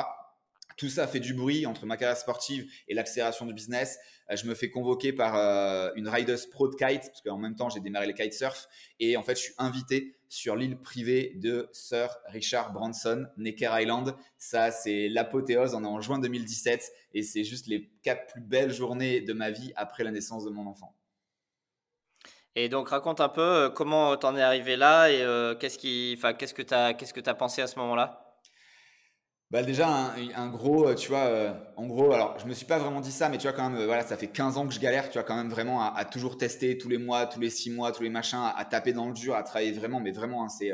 tout ça fait du bruit entre ma carrière sportive et l'accélération du business. Euh, je me fais convoquer par euh, une Riders Pro de kite, parce qu'en même temps, j'ai démarré le kitesurf. Et en fait, je suis invité sur l'île privée de Sir Richard Branson, Necker Island. Ça, c'est l'apothéose. On est en juin 2017 et c'est juste les quatre plus belles journées de ma vie après la naissance de mon enfant.
Et donc, raconte un peu euh, comment t'en es arrivé là et qu'est-ce que tu as, qu'est-ce que as pensé à ce moment-là?
Bah déjà, un, gros, euh, tu vois, euh, en gros, alors je me suis pas vraiment dit ça, mais tu vois, quand même, euh, voilà, ça fait 15 ans que je galère, tu vois, quand même vraiment à, toujours tester tous les mois, tous les 6 mois, tous les machins, à, taper dans le dur, à travailler vraiment, mais vraiment, hein, c'est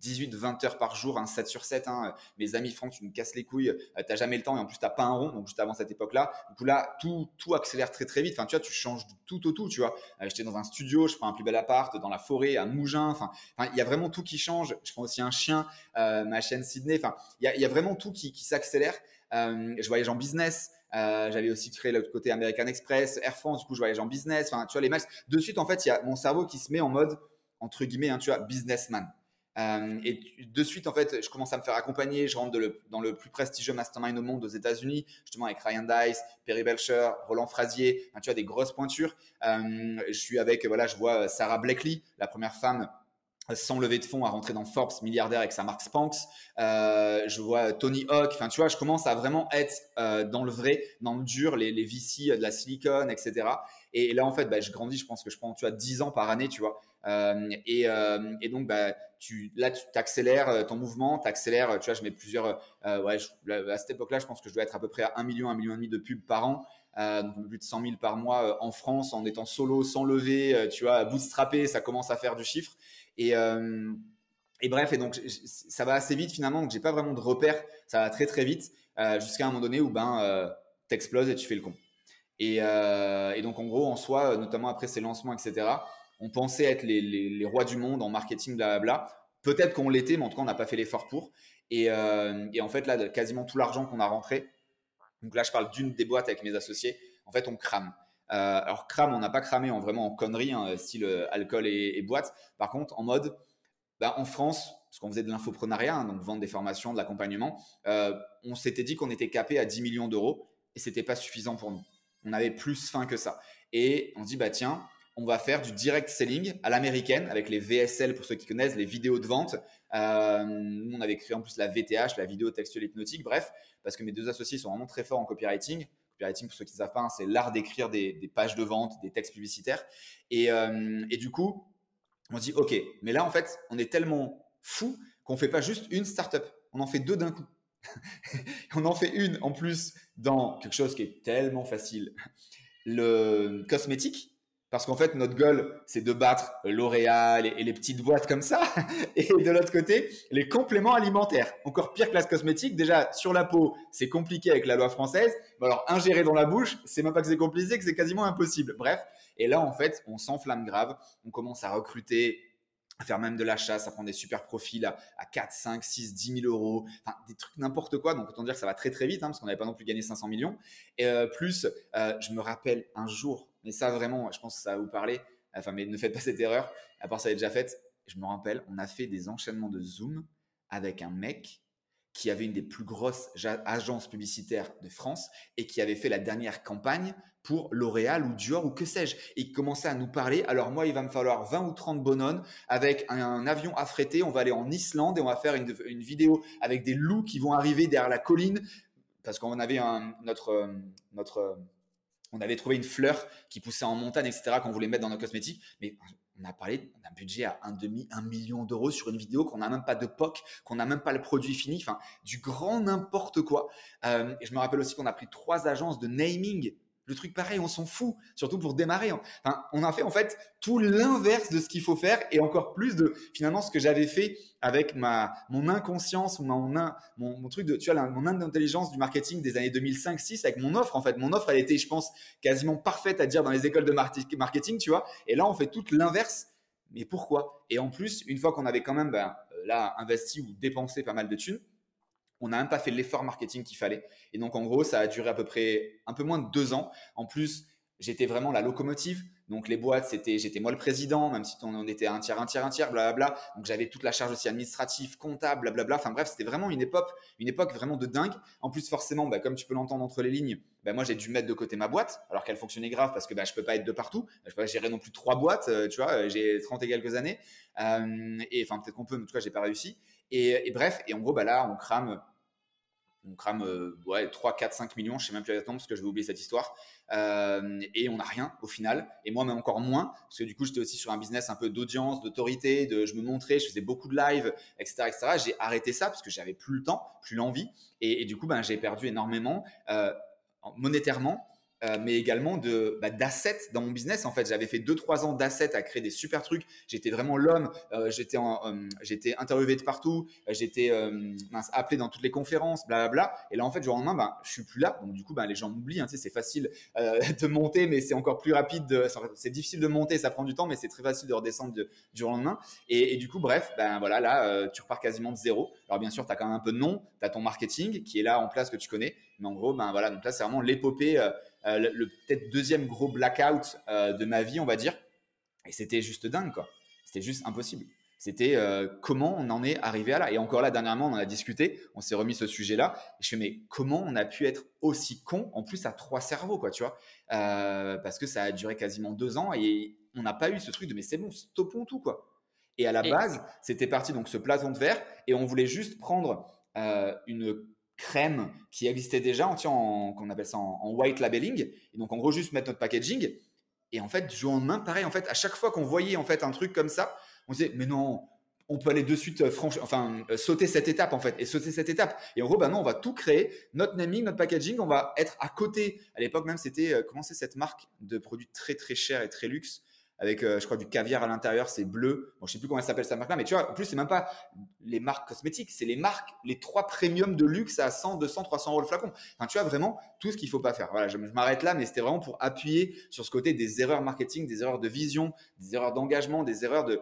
18-20 heures par jour, un 7 sur 7. Hein. Mes amis, Franck, tu me casses les couilles, euh, t'as jamais le temps et en plus t'as pas un rond, donc juste avant cette époque-là. Du coup là, tout, tout accélère très très vite. Enfin, tu vois, tu changes tout au tout, tu vois. Euh, j'étais dans un studio, je prends un plus bel appart, dans la forêt, à Mougins. Enfin, il y a vraiment tout qui change. Je prends aussi un chien, euh, ma chaîne Sydney. Enfin, il y, a vraiment tout qui, s'accélère. je voyage en business. j'avais aussi créé l'autre côté American Express, Air France, du coup je voyage en business, enfin tu vois les. De suite en fait il y a mon cerveau qui se met en mode entre guillemets, hein, tu vois, businessman. Euh, et de suite, en fait, je commence à me faire accompagner. Je rentre dans le plus prestigieux mastermind au monde aux États-Unis, justement avec Ryan Dice, Perry Belcher, Roland Frasier. tu as des grosses pointures. Euh, je suis avec, voilà, je vois Sarah Blakely, la première femme sans lever de fonds à rentrer dans Forbes milliardaire avec sa marque Spanx. Euh, je vois Tony Hawk. Enfin, tu vois, je commence à vraiment être dans le vrai, dans le dur, les, les VC de la silicone, etc. Et, là, en fait, bah, je grandis. Je pense que je prends, tu vois, 10 ans par année, tu vois. Euh, euh, et, donc, bah, là, tu accélères euh, ton mouvement, tu accélères, tu vois, je mets plusieurs. à cette époque-là, je pense que je dois être à peu près à 1 million, 1 million et demi de pubs par an. donc plus de 100 000 par mois en France, en étant solo, sans lever, tu vois, bootstrappé, ça commence à faire du chiffre. Et, bref, et donc ça va assez vite finalement, donc j'ai pas vraiment de repères, ça va très très vite, jusqu'à un moment donné où ben t'exploses et tu fais le con. Et, donc en gros, en soi, notamment après ces lancements, etc., on pensait être les, rois du monde en marketing, blablabla. Peut-être qu'on l'était, mais en tout cas, on n'a pas fait l'effort pour. Euh, et, en fait, là, quasiment tout l'argent qu'on a rentré, donc là, je parle d'une des boîtes avec mes associés, en fait, on crame. Euh, alors, crame, on n'a pas cramé en vraiment en connerie, hein, style euh, alcool et, boîte. Par contre, en mode, bah, en France, parce qu'on faisait de l'infoprenariat, hein, donc vendre des formations, de l'accompagnement, on s'était dit qu'on était capé à 10 millions d'euros et c'était pas suffisant pour nous. On avait plus faim que ça. Et on se dit, bah tiens, on va faire du direct selling à l'américaine avec les VSL pour ceux qui connaissent, les vidéos de vente. Euh, nous, on avait créé en plus la VTH, la vidéo textuelle hypnotique, bref, parce que mes deux associés sont vraiment très forts en copywriting. Copywriting, pour ceux qui ne savent pas, hein, c'est l'art d'écrire des, pages de vente, des textes publicitaires. Euh, et, du coup, on se dit, OK, mais là, en fait, on est tellement fou qu'on ne fait pas juste une startup, on en fait deux d'un coup. [LAUGHS] on en fait une en plus dans quelque chose qui est tellement facile, le cosmétique parce qu'en fait, notre goal, c'est de battre L'Oréal et, les petites boîtes comme ça. [LAUGHS] Et de l'autre côté, les compléments alimentaires. Encore pire que la cosmétique. Déjà, sur la peau, c'est compliqué avec la loi française. Alors, ingérer dans la bouche, c'est même pas que c'est compliqué, que c'est quasiment impossible. Bref. Et là, en fait, on s'enflamme grave. On commence à recruter à faire même de l'achat, ça prend des super profils à, 4, 5, 6, 10 000 euros, enfin, des trucs n'importe quoi. Donc autant dire que ça va très très vite, hein, parce qu'on n'avait pas non plus gagné 500 millions. Et euh, plus, euh, je me rappelle un jour, mais ça vraiment, je pense que ça va vous parler, enfin, mais ne faites pas cette erreur, à part ça est déjà fait, je me rappelle, on a fait des enchaînements de Zoom avec un mec qui avait une des plus grosses agences publicitaires de France et qui avait fait la dernière campagne pour L'Oréal ou Dior ou que sais-je. Et il commençait à nous parler. Alors moi, il va me falloir 20 ou 30 bonhommes avec un, avion affrété. On va aller en Islande et on va faire une, vidéo avec des loups qui vont arriver derrière la colline parce qu'on avait un, notre, notre, on avait trouvé une fleur qui poussait en montagne, etc., qu'on voulait mettre dans nos cosmétiques. Mais on a parlé d'un budget à un demi, un million d'euros sur une vidéo qu'on n'a même pas de POC, qu'on n'a même pas le produit fini, enfin, du grand n'importe quoi. Euh, et je me rappelle aussi qu'on a pris trois agences de naming le truc pareil, on s'en fout, surtout pour démarrer. Enfin, on a fait en fait tout l'inverse de ce qu'il faut faire et encore plus de finalement ce que j'avais fait avec ma mon inconscience mon, mon, mon truc de tu vois mon intelligence du marketing des années 2005-6 avec mon offre en fait. Mon offre elle était je pense quasiment parfaite à dire dans les écoles de marketing, tu vois. Et là on fait tout l'inverse. Mais pourquoi? Et en plus, une fois qu'on avait quand même ben, euh, là investi ou dépensé pas mal de thunes, on n'a même pas fait l'effort marketing qu'il fallait. Et donc, en gros, ça a duré à peu près un peu moins de deux ans. En plus, j'étais vraiment la locomotive. Donc les boîtes, c'était, j'étais moi le président, même si on était un tiers, un tiers, un tiers, blablabla. Donc j'avais toute la charge aussi administrative, comptable, blablabla. Enfin bref, c'était vraiment une époque, une époque vraiment de dingue. En plus, forcément, bah, comme tu peux l'entendre entre les lignes, bah, moi j'ai dû mettre de côté ma boîte, alors qu'elle fonctionnait grave parce que bah, je peux pas être de partout. Je peux pas gérer non plus trois boîtes, euh, tu vois. J'ai 30 et quelques années. Euh, et enfin peut-être qu'on peut, mais en tout cas j'ai pas réussi. Et, et, bref, et en gros, bah là, on crame on crame euh, ouais, 3, 4, 5 millions, je sais même plus exactement parce que je vais oublier cette histoire. Euh, et on n'a rien au final. Et moi, même encore moins, parce que du coup, j'étais aussi sur un business un peu d'audience, d'autorité, de, je me montrais, je faisais beaucoup de live, etc. etc. J'ai arrêté ça parce que j'avais plus le temps, plus l'envie. Et, du coup, ben, j'ai perdu énormément euh, monétairement euh, mais également de bah, d'assets dans mon business. En fait, j'avais fait 2-3 ans d'assets à créer des super trucs. J'étais vraiment l'homme. Euh, j'étais euh, j'étais interviewé de partout. J'étais appelé dans toutes les conférences, blablabla. Et là, en fait, du jour au lendemain, ben, je suis plus là. Donc, du coup, ben, les gens m'oublient. Hein, tu sais, c'est facile [LAUGHS] de monter, mais c'est encore plus rapide. C'est difficile de monter, ça prend du temps, mais c'est très facile de redescendre du jour au lendemain. Et, et, du coup, bref, ben voilà, là, tu repars quasiment de zéro. Alors, bien sûr, tu as quand même un peu de nom. Tu as ton marketing qui est là en place que tu connais. Mais en gros, ben voilà, donc là, c'est vraiment l'épopée euh, le, peut-être deuxième gros blackout euh, de ma vie, on va dire. Et c'était juste dingue, quoi. C'était juste impossible. C'était euh, comment on en est arrivé à là? Et encore là, dernièrement, on en a discuté, on s'est remis ce sujet-là. Et je fais, mais comment on a pu être aussi con, en plus à trois cerveaux, quoi, tu vois? Parce que ça a duré quasiment deux ans et on n'a pas eu ce truc de, mais c'est bon, stoppons tout, quoi. Et à la base, c'était parti, donc ce plafond de verre, et on voulait juste prendre une crème qui existait déjà, en, qu'on appelle ça en, white labeling. Et donc, en gros, juste mettre notre packaging. Et en fait, du lendemain, pareil, en fait, à chaque fois qu'on voyait en fait un truc comme ça, on disait, mais non, on peut aller de suite euh, enfin, euh, sauter cette étape en fait, et sauter cette étape. Et en gros, bah non, on va tout créer, notre naming, notre packaging, on va être à côté. À l'époque même, c'était, euh, comment c'est cette marque de produits très très chers et très luxe? Avec, euh, je crois, du caviar à l'intérieur, c'est bleu. Bon, je sais plus comment elle s'appelle sa marque-là, mais tu vois, en plus, c'est même pas les marques cosmétiques, c'est les marques, les trois premiums de luxe à 100, 200, 300 euros le flacon. Enfin, tu vois, vraiment tout ce qu'il faut pas faire. Voilà, je, m'arrête là, mais c'était vraiment pour appuyer sur ce côté des erreurs marketing, des erreurs de vision, des erreurs d'engagement, des erreurs de.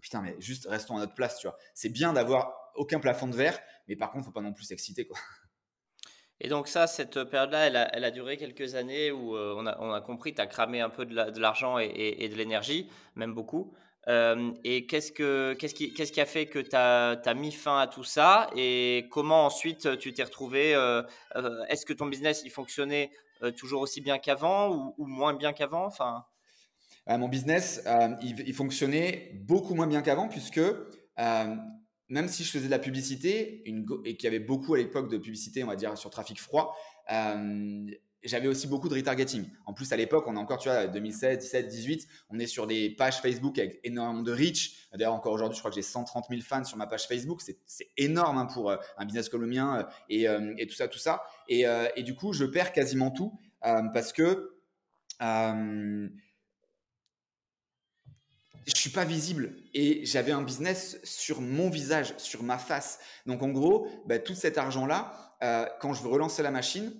Putain, mais juste restons à notre place, tu vois. C'est bien d'avoir aucun plafond de verre, mais par contre, faut pas non plus s'exciter, quoi.
Et donc ça, cette période-là, elle a, duré quelques années où euh, on, a, compris, tu as cramé un peu de l'argent et, de l'énergie, même beaucoup. Euh, et qu'est-ce, qui, a fait que tu as, mis fin à tout ça Et comment ensuite tu t'es retrouvé euh, Est-ce que ton business, il fonctionnait toujours aussi bien qu'avant ou, moins bien qu'avant? Enfin...
Mon business, il, fonctionnait beaucoup moins bien qu'avant puisque même si je faisais de la publicité et qu'il y avait beaucoup à l'époque de publicité, on va dire, sur trafic froid, euh, j'avais aussi beaucoup de retargeting. En plus, à l'époque, on est encore, tu vois, 2016, 17, 18, on est sur des pages Facebook avec énormément de reach. D'ailleurs, encore aujourd'hui, je crois que j'ai 130 000 fans sur ma page Facebook. C'est énorme hein, pour euh, un business comme le mien euh, et, tout ça, tout ça. Et, et, du coup, je perds quasiment tout parce que je suis pas visible et j'avais un business sur mon visage, sur ma face. Donc en gros, bah, tout cet argent-là, euh, quand je veux relancer la machine,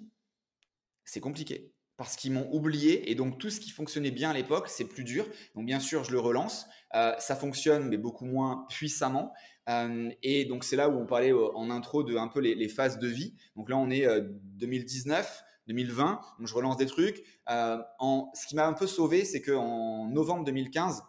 c'est compliqué parce qu'ils m'ont oublié et donc tout ce qui fonctionnait bien à l'époque, c'est plus dur. Donc bien sûr, je le relance, euh, ça fonctionne mais beaucoup moins puissamment. Euh, et donc c'est là où on parlait en intro de un peu les, phases de vie. Donc là, on est 2019. 2020, donc je relance des trucs. en, ce qui m'a un peu sauvé, c'est qu'en novembre 2015,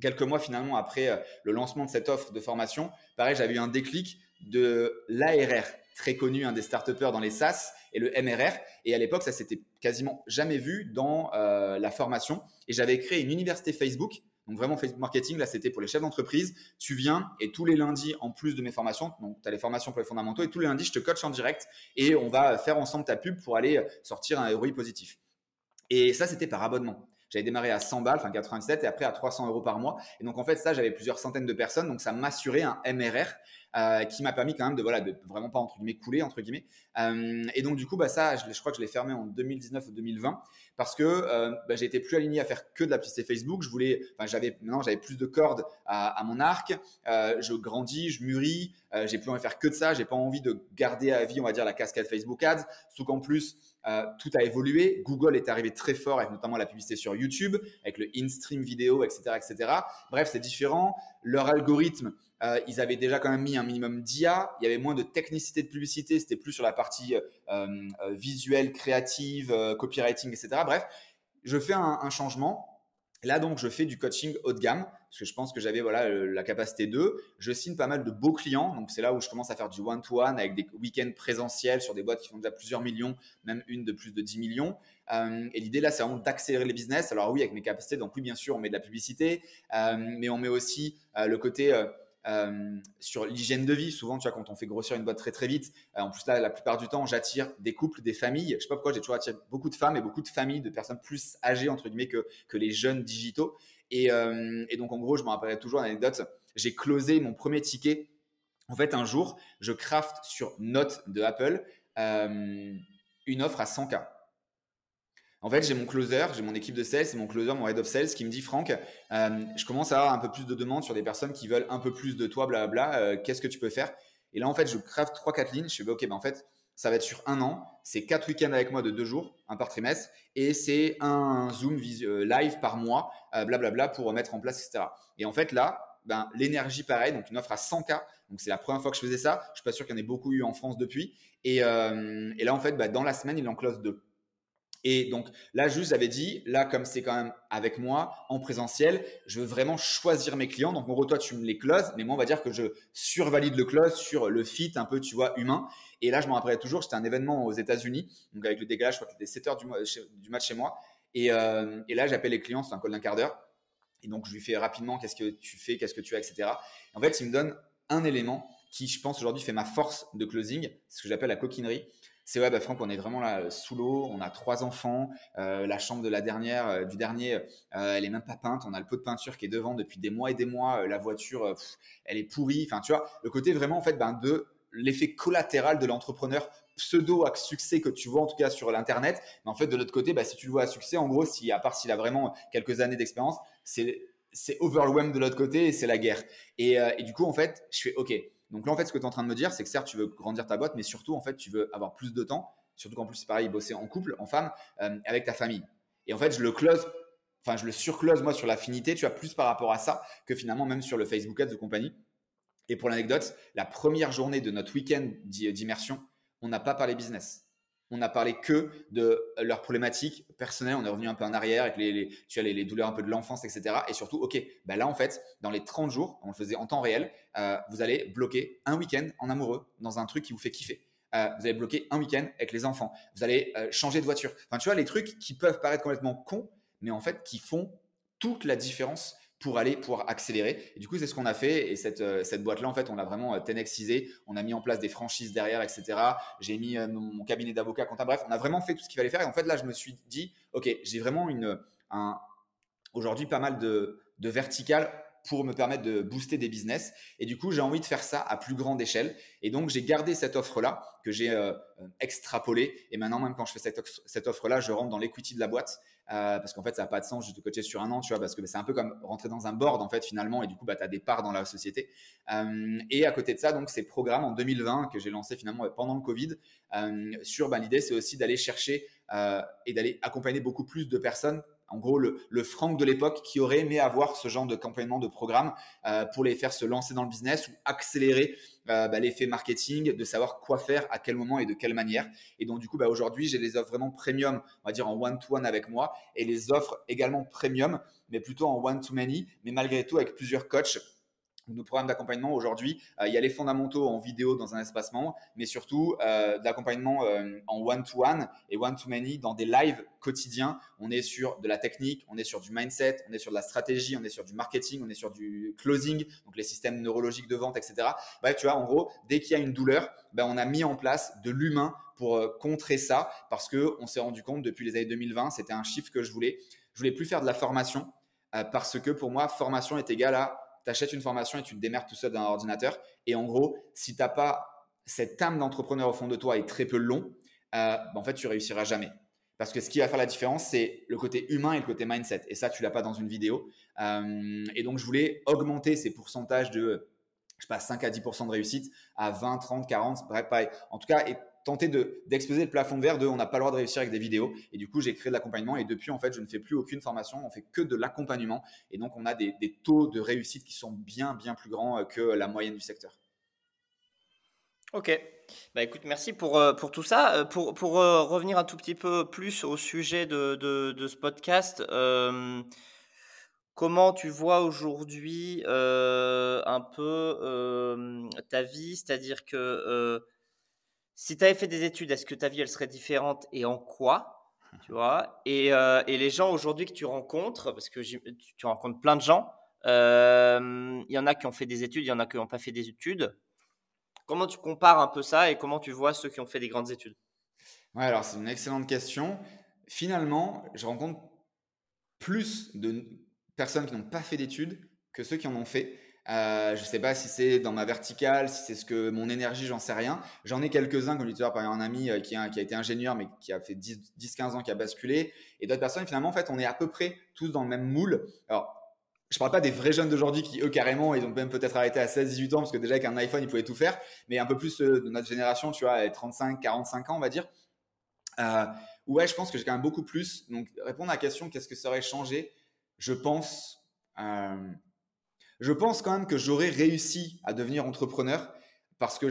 quelques mois finalement après euh, le lancement de cette offre de formation, pareil, j'avais eu un déclic de l'ARR, très connu, un des start dans les SaaS, et le MRR. Et à l'époque, ça s'était quasiment jamais vu dans euh, la formation. Et j'avais créé une université Facebook. Donc vraiment Facebook Marketing, là c'était pour les chefs d'entreprise. Tu viens et tous les lundis, en plus de mes formations, donc tu as les formations pour les fondamentaux, et tous les lundis, je te coach en direct et on va faire ensemble ta pub pour aller sortir un ROI positif. Et ça, c'était par abonnement. J'avais démarré à 100 balles, enfin 97, et après à 300 euros par mois. Et donc en fait, ça, j'avais plusieurs centaines de personnes, donc ça m'assurait un MRR euh, qui m'a permis quand même de voilà de vraiment pas entre guillemets couler entre guillemets. Euh, et donc du coup, bah ça, je, crois que je l'ai fermé en 2019 ou 2020 parce que euh, bah, j'étais plus aligné à faire que de la publicité Facebook. Je voulais, enfin j'avais maintenant j'avais plus de cordes à, mon arc. je grandis, je mûris. j'ai plus envie de faire que de ça. J'ai pas envie de garder à vie, on va dire, la cascade Facebook Ads. Sauf qu'en plus euh, tout a évolué. Google est arrivé très fort avec notamment la publicité sur YouTube, avec le in-stream vidéo, etc., etc. Bref, c'est différent. Leur algorithme, euh, ils avaient déjà quand même mis un minimum d'IA. Il y avait moins de technicité de publicité. C'était plus sur la partie euh, visuelle, créative, copywriting, etc. Bref, je fais un, changement. Là, donc, je fais du coaching haut de gamme parce que je pense que j'avais voilà, la capacité de. Je signe pas mal de beaux clients. Donc, c'est là où je commence à faire du one-to-one avec des week-ends présentiels sur des boîtes qui font déjà plusieurs millions, même une de plus de 10 millions. Euh, et l'idée là, c'est vraiment d'accélérer les business. Alors, oui, avec mes capacités. Donc, oui, bien sûr, on met de la publicité, euh, mais on met aussi euh, le côté euh, sur l'hygiène de vie. Souvent, tu vois, quand on fait grossir une boîte très très vite, euh, en plus là, la plupart du temps, j'attire des couples, des familles. Je sais pas pourquoi, j'ai toujours attiré beaucoup de femmes et beaucoup de familles, de personnes plus âgées entre guillemets que, que les jeunes digitaux. Et, euh, donc en gros, je me rappellerai toujours une anecdote. J'ai closé mon premier ticket. En fait, un jour, je craft sur Note de Apple une offre à 100K. En fait, j'ai mon closer, j'ai mon équipe de sales, c'est mon closer, mon head of sales qui me dit Franck, euh, je commence à avoir un peu plus de demandes sur des personnes qui veulent un peu plus de toi, blablabla. Euh, Qu'est-ce que tu peux faire? Et là, en fait, je craft 3-4 lignes. Je fais, bah, ok, ben en fait, ça va être sur un an. C'est 4 week-ends avec moi de 2 jours, un par trimestre. Et c'est un Zoom euh, live par mois, blablabla, pour mettre en place, etc. Et en fait, là, ben, l'énergie, pareil, donc une offre à 100K. Donc, c'est la première fois que je faisais ça. Je suis pas sûr qu'il y en ait beaucoup eu en France depuis. Et, là, en fait, bah, dans la semaine, il en close deux. Et donc là, juste, j'avais dit, là, comme c'est quand même avec moi en présentiel, je veux vraiment choisir mes clients. Donc, en gros, toi, tu me les closes, mais moi, on va dire que je survalide le close sur le fit un peu, tu vois, humain. Et là, je me rappellerai toujours, c'était un événement aux États-unis, donc avec le décalage, je crois que c'était 7 heures du, du, match chez moi. Et, euh, et là, j'appelle les clients, c'est un call d'un quart d'heure. Et donc, je lui fais rapidement qu'est-ce que tu fais, qu'est-ce que tu as, etc. en fait, il me donne un élément qui, je pense, aujourd'hui fait ma force de closing, ce que j'appelle la coquinerie c'est ouais, bah, Franck, on est vraiment là euh, sous l'eau, on a trois enfants, euh, la chambre de la dernière, euh, du dernier, elle est même pas peinte, on a le pot de peinture qui est devant depuis des mois et des mois, la voiture, elle est pourrie, enfin tu vois, le côté vraiment en fait ben, de l'effet collatéral de l'entrepreneur pseudo à succès que tu vois en tout cas sur l'internet, mais en fait de l'autre côté, bah, si tu le vois à succès, en gros, si à part s'il a vraiment quelques années d'expérience, c'est c'est overwhelmed de l'autre côté et c'est la guerre. Et, et du coup, en fait, je fais OK donc là, en fait, ce que tu es en train de me dire, c'est que certes, tu veux grandir ta boîte, mais surtout, en fait, tu veux avoir plus de temps. Surtout qu'en plus, c'est pareil, bosser en couple, en femme, euh, avec ta famille. Et en fait, je le close, enfin, je le surclose, moi, sur l'affinité, tu as plus par rapport à ça que finalement, même sur le Facebook Ads de compagnie. Et pour l'anecdote, la première journée de notre week-end d'immersion, on n'a pas parlé business on a parlé que de leurs problématiques personnelles. On est revenu un peu en arrière avec les, les, douleurs un peu de l'enfance, etc. Et surtout, OK, bah là, en fait, dans les 30 jours, on le faisait en temps réel, euh, vous allez bloquer un week-end en amoureux dans un truc qui vous fait kiffer. Euh, vous allez bloquer un week-end avec les enfants. Vous allez euh, changer de voiture. Enfin, tu vois, les trucs qui peuvent paraître complètement cons, mais en fait, qui font toute la différence pour aller pouvoir accélérer. Et du coup, c'est ce qu'on a fait. Et cette, euh, cette boîte-là, en fait, on l'a vraiment euh, tenexisé. On a mis en place des franchises derrière, etc. J'ai mis euh, mon, cabinet d'avocat comptable. Bref, on a vraiment fait tout ce qu'il fallait faire. Et en fait, là, je me suis dit, OK, j'ai vraiment une, un, aujourd'hui pas mal de, de vertical pour me permettre de booster des business. Et du coup, j'ai envie de faire ça à plus grande échelle. Et donc, j'ai gardé cette offre-là que j'ai extrapolée. Et maintenant, même quand je fais cette, cette offre-là, je rentre dans l'equity de la boîte. Euh, parce qu'en fait, ça n'a pas de sens de coacher sur un an, tu vois, parce que c'est un peu comme rentrer dans un board, en fait, finalement, et du coup, bah, tu as des parts dans la société. Euh, et à côté de ça, donc, ces programmes en 2020 que j'ai lancé finalement pendant le Covid, sur bah, l'idée, c'est aussi d'aller chercher et d'aller accompagner beaucoup plus de personnes en gros le, le Franck de l'époque qui aurait aimé avoir ce genre de campaignement de programme euh, pour les faire se lancer dans le business ou accélérer euh, bah, l'effet marketing, de savoir quoi faire, à quel moment et de quelle manière. Et donc du coup, bah, aujourd'hui, j'ai des offres vraiment premium, on va dire en one-to-one avec moi, et les offres également premium, mais plutôt en one-to-many, mais malgré tout avec plusieurs coachs nos programmes d'accompagnement aujourd'hui, euh, il y a les fondamentaux en vidéo dans un espace membre, mais surtout euh, d'accompagnement euh, en one-to-one et one-to-many dans des lives quotidiens. On est sur de la technique, on est sur du mindset, on est sur de la stratégie, on est sur du marketing, on est sur du closing, donc les systèmes neurologiques de vente, etc. Bref, tu vois, en gros, dès qu'il y a une douleur, ben, on a mis en place de l'humain pour contrer ça parce que on s'est rendu compte depuis les années 2020, c'était un chiffre que je voulais. Je voulais plus faire de la formation parce que pour moi, formation est égal à tu achètes une formation et tu te démerdes tout seul dans un ordinateur. Et en gros, si tu n'as pas cette âme d'entrepreneur au fond de toi et très peu long, euh, bah, en fait, tu réussiras jamais. Parce que ce qui va faire la différence, c'est le côté humain et le côté mindset. Et ça, tu l'as pas dans une vidéo. Euh, et donc, je voulais augmenter ces pourcentages de, je sais pas, 5 à 10% de réussite à 20, 30, 40, bref, pareil. En tout cas, tenter d'exploser le plafond vert de on n'a pas le droit de réussir avec des vidéos. Et du coup, j'ai créé de l'accompagnement et depuis, en fait, je ne fais plus aucune formation, on fait que de l'accompagnement. Et donc, on a des, taux de réussite qui sont bien, bien plus grands euh, que la moyenne du secteur.
Ok. Bah écoute, merci pour, euh, pour tout ça. Euh, pour, pour revenir un tout petit peu plus au sujet de, de, de ce podcast, comment tu vois aujourd'hui un peu ta vie? C'est-à-dire que si tu avais fait des études, est-ce que ta vie elle serait différente et en quoi [LAUGHS] tu vois? Et, et, les gens aujourd'hui que tu rencontres, parce que tu rencontres plein de gens, il y en a qui ont fait des études, il y en a qui n'ont pas fait des études. Comment tu compares un peu ça et comment tu vois ceux qui ont fait des grandes études?
Ouais, alors c'est une excellente question. Finalement, je rencontre plus de personnes qui n'ont pas fait d'études que ceux qui en ont fait. Euh, je ne sais pas si c'est dans ma verticale, si c'est ce que mon énergie, j'en sais rien. J'en ai quelques-uns, comme tu par un ami euh, qui a, été ingénieur, mais qui a fait 10-15 ans, qui a basculé. Et d'autres personnes, finalement, en fait, on est à peu près tous dans le même moule. Alors, je parle pas des vrais jeunes d'aujourd'hui qui, eux, carrément, ils ont même peut-être arrêté à 16-18 ans parce que déjà avec un iPhone, ils pouvaient tout faire. Mais un peu plus euh, de notre génération, tu vois, 35, 45 ans, on va dire. Ouais, je pense que j'ai quand même beaucoup plus. Donc, répondre à la question, qu'est-ce que ça aurait changé? Je pense, je pense quand même que j'aurais réussi à devenir entrepreneur parce que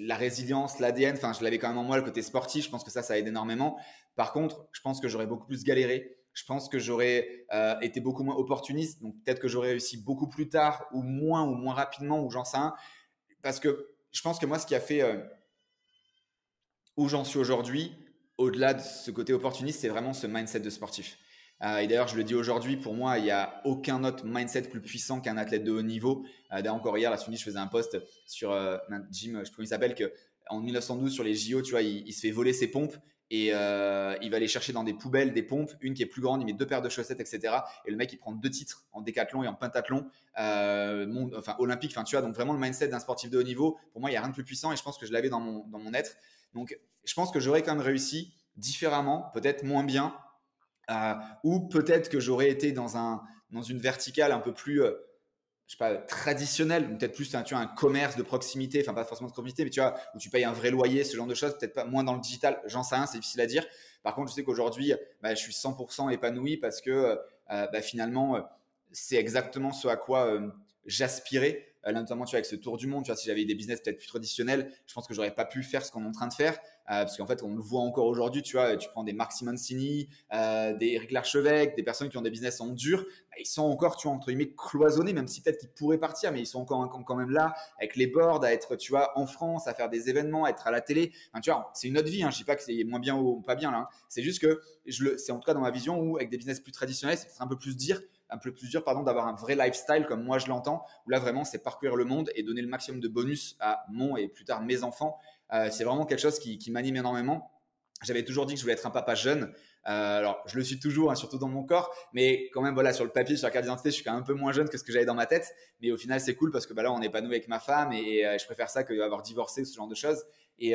la résilience, l'ADN, enfin, je l'avais quand même en moi, le côté sportif. Je pense que ça, ça aide énormément. Par contre, je pense que j'aurais beaucoup plus galéré je pense que j'aurais euh, été beaucoup moins opportuniste. Donc peut-être que j'aurais réussi beaucoup plus tard ou moins ou moins rapidement ou j'en sais un. Parce que je pense que moi, ce qui a fait euh, où j'en suis aujourd'hui, au-delà de ce côté opportuniste, c'est vraiment ce mindset de sportif. Euh, et d'ailleurs, je le dis aujourd'hui, pour moi, il n'y a aucun autre mindset plus puissant qu'un athlète de haut niveau. d'ailleurs, encore hier, la je faisais un post sur Jim, je crois qu'il s'appelle, qu'en 1912, sur les JO, tu vois, il, se fait voler ses pompes et euh, il va aller chercher dans des poubelles des pompes, une qui est plus grande, il met deux paires de chaussettes, etc. Et le mec, il prend deux titres en décathlon et en pentathlon, euh, enfin olympique, enfin tu vois, donc vraiment le mindset d'un sportif de haut niveau, pour moi, il n'y a rien de plus puissant et je pense que je l'avais dans mon, dans mon être. Donc je pense que j'aurais quand même réussi différemment, peut-être moins bien, euh, ou peut-être que j'aurais été dans, un, dans une verticale un peu plus je sais pas, traditionnel, peut-être plus tu as un commerce de proximité, enfin pas forcément de proximité, mais tu vois, où tu payes un vrai loyer, ce genre de choses, peut-être pas moins dans le digital, j'en sais rien, c'est difficile à dire. Par contre, je sais qu'aujourd'hui, bah, je suis 100% épanoui parce que euh, bah, finalement, euh, c'est exactement ce à quoi euh, j'aspirais, notamment tu vois, avec ce tour du monde. Tu vois, si j'avais des business peut-être plus traditionnels, je pense que j'aurais pas pu faire ce qu'on est en train de faire. Euh, parce qu'en fait, on le voit encore aujourd'hui, tu vois, tu prends des Marc Simoncini, euh, des Eric Larchevêque, des personnes qui ont des business en dur, bah, ils sont encore, tu vois, entre guillemets, cloisonnés, même si peut-être qu'ils pourraient partir, mais ils sont encore quand même là, avec les boards, à être, tu vois, en France, à faire des événements, à être à la télé. tu vois, c'est une autre vie, hein. je dis pas que c'est moins bien ou pas bien là, hein. c'est juste que c'est en tout cas dans ma vision où, avec des business plus traditionnels, c'est un peu plus dire un peu plus dur pardon d'avoir un vrai lifestyle comme moi je l'entends où là vraiment c'est parcourir le monde et donner le maximum de bonus à mon et plus tard mes enfants euh, c'est vraiment quelque chose qui, m'anime énormément. J'avais toujours dit que je voulais être un papa jeune. Euh, alors, je le suis toujours, hein, surtout dans mon corps, mais quand même, voilà, sur le papier, sur la carte d'identité, je suis quand même un peu moins jeune que ce que j'avais dans ma tête. Mais au final, c'est cool parce que bah, là, on est épanoui avec ma femme et, euh, je préfère ça que d'avoir divorcé ce genre de choses. Et,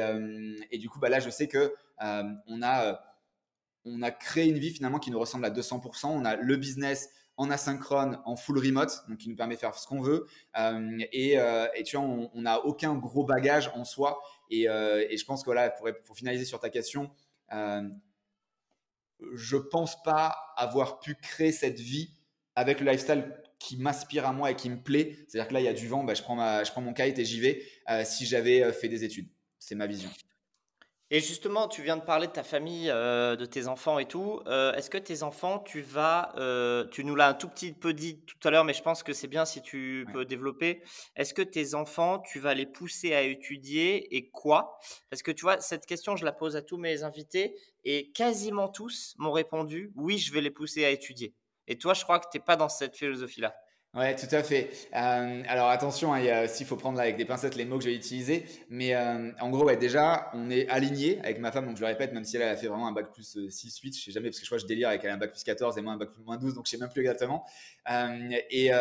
du coup, bah, là, je sais que on a on a créé une vie finalement qui nous ressemble à 200%. On a le business en asynchrone, en full remote, donc qui nous permet de faire ce qu'on veut. et, tu vois, on n'a aucun gros bagage en soi. Euh, et, je pense que voilà, pour, finaliser sur ta question, euh, je pense pas avoir pu créer cette vie avec le lifestyle qui m'aspire à moi et qui me plaît. C'est-à-dire que là, il y a du vent, bah, je, prends ma, je prends mon kite et j'y vais euh, si j'avais euh, fait des études. C'est ma vision.
Et justement, tu viens de parler de ta famille, euh, de tes enfants et tout. Euh, est-ce que tes enfants, tu vas, euh, tu nous l'as un tout petit peu dit tout à l'heure, mais je pense que c'est bien si tu peux développer. Est-ce que tes enfants, tu vas les pousser à étudier et quoi? Parce que tu vois, cette question, je la pose à tous mes invités et quasiment tous m'ont répondu oui, je vais les pousser à étudier. Et toi, je crois que tu n'es pas dans cette philosophie-là.
Ouais, tout à fait. Euh, alors attention, hein, il il faut prendre avec des pincettes les mots que je vais utiliser. Mais euh, en gros, ouais, déjà, on est aligné avec ma femme. Donc je le répète, même si elle a fait vraiment un bac plus 6, 8, je sais jamais, parce que je crois que je délire avec elle un bac plus 14 et moi un bac plus moins 12, donc je sais même plus exactement. Euh, et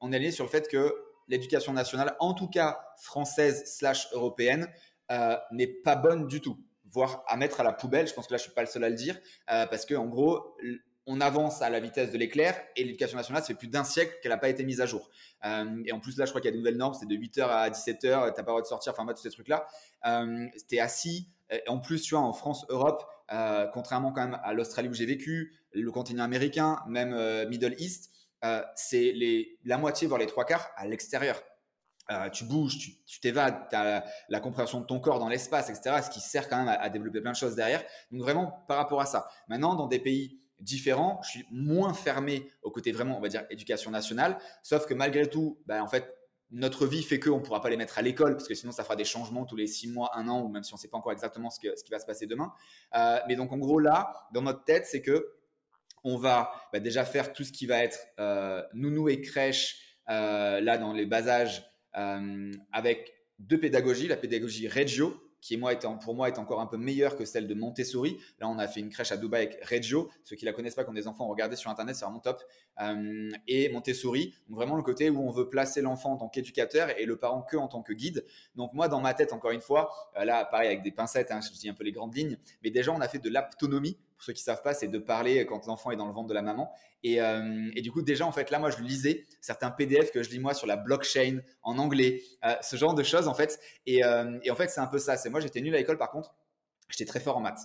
on est aligné sur le fait que l'éducation nationale, en tout cas française slash européenne, n'est pas bonne du tout voire à mettre à la poubelle. Je pense que là, je suis pas le seul à le dire, parce que en gros, on avance à la vitesse de l'éclair et l'éducation nationale, ça fait plus d'un siècle qu'elle n'a pas été mise à jour. Euh, et en plus, là, je crois qu'il y a de nouvelles normes, c'est de 8h à 17h, tu n'as pas le droit de sortir, enfin, tous ces trucs-là. Euh, C'était assis. en plus, tu vois, en France, Europe, euh, contrairement quand même à l'Australie où j'ai vécu, le continent américain, même Middle East, c'est la moitié, voire les trois quarts à l'extérieur. euh, tu bouges, tu t'évades, tu as la, compréhension de ton corps dans l'espace, etc. Ce qui sert quand même à, développer plein de choses derrière. Donc vraiment par rapport à ça. Maintenant, dans des pays différents, je suis moins fermé au côté vraiment, on va dire, éducation nationale. Sauf que malgré tout, ben, en fait, notre vie fait qu'on ne pourra pas les mettre à l'école, parce que sinon ça fera des changements tous les six mois, un an, ou même si on ne sait pas encore exactement ce, qui va se passer demain. Euh, mais donc en gros là, dans notre tête, c'est que on va ben, déjà faire tout ce qui va être euh, nounou et crèche, là dans les bas âges, euh, avec deux pédagogies, la pédagogie Reggio, qui moi, pour moi est encore un peu meilleure que celle de Montessori. Là, on a fait une crèche à Dubaï avec Reggio. Ceux qui la connaissent pas, qui ont des enfants, regardez sur Internet, c'est vraiment top. Euh, et Montessori, vraiment le côté où on veut placer l'enfant en tant qu'éducateur et le parent que en tant que guide. Donc moi, dans ma tête, encore une fois, euh, là, pareil avec des pincettes, hein, je dis un peu les grandes lignes, mais déjà, on a fait de l'autonomie pour ceux qui savent pas, c'est de parler quand l'enfant est dans le ventre de la maman. Euh, et, du coup, déjà, en fait, là, moi, je lisais certains PDF que je lis moi sur la blockchain en anglais, euh, ce genre de choses, en fait. Euh, et, en fait, c'est un peu ça. C'est moi, j'étais nul à l'école, par contre, j'étais très fort en maths.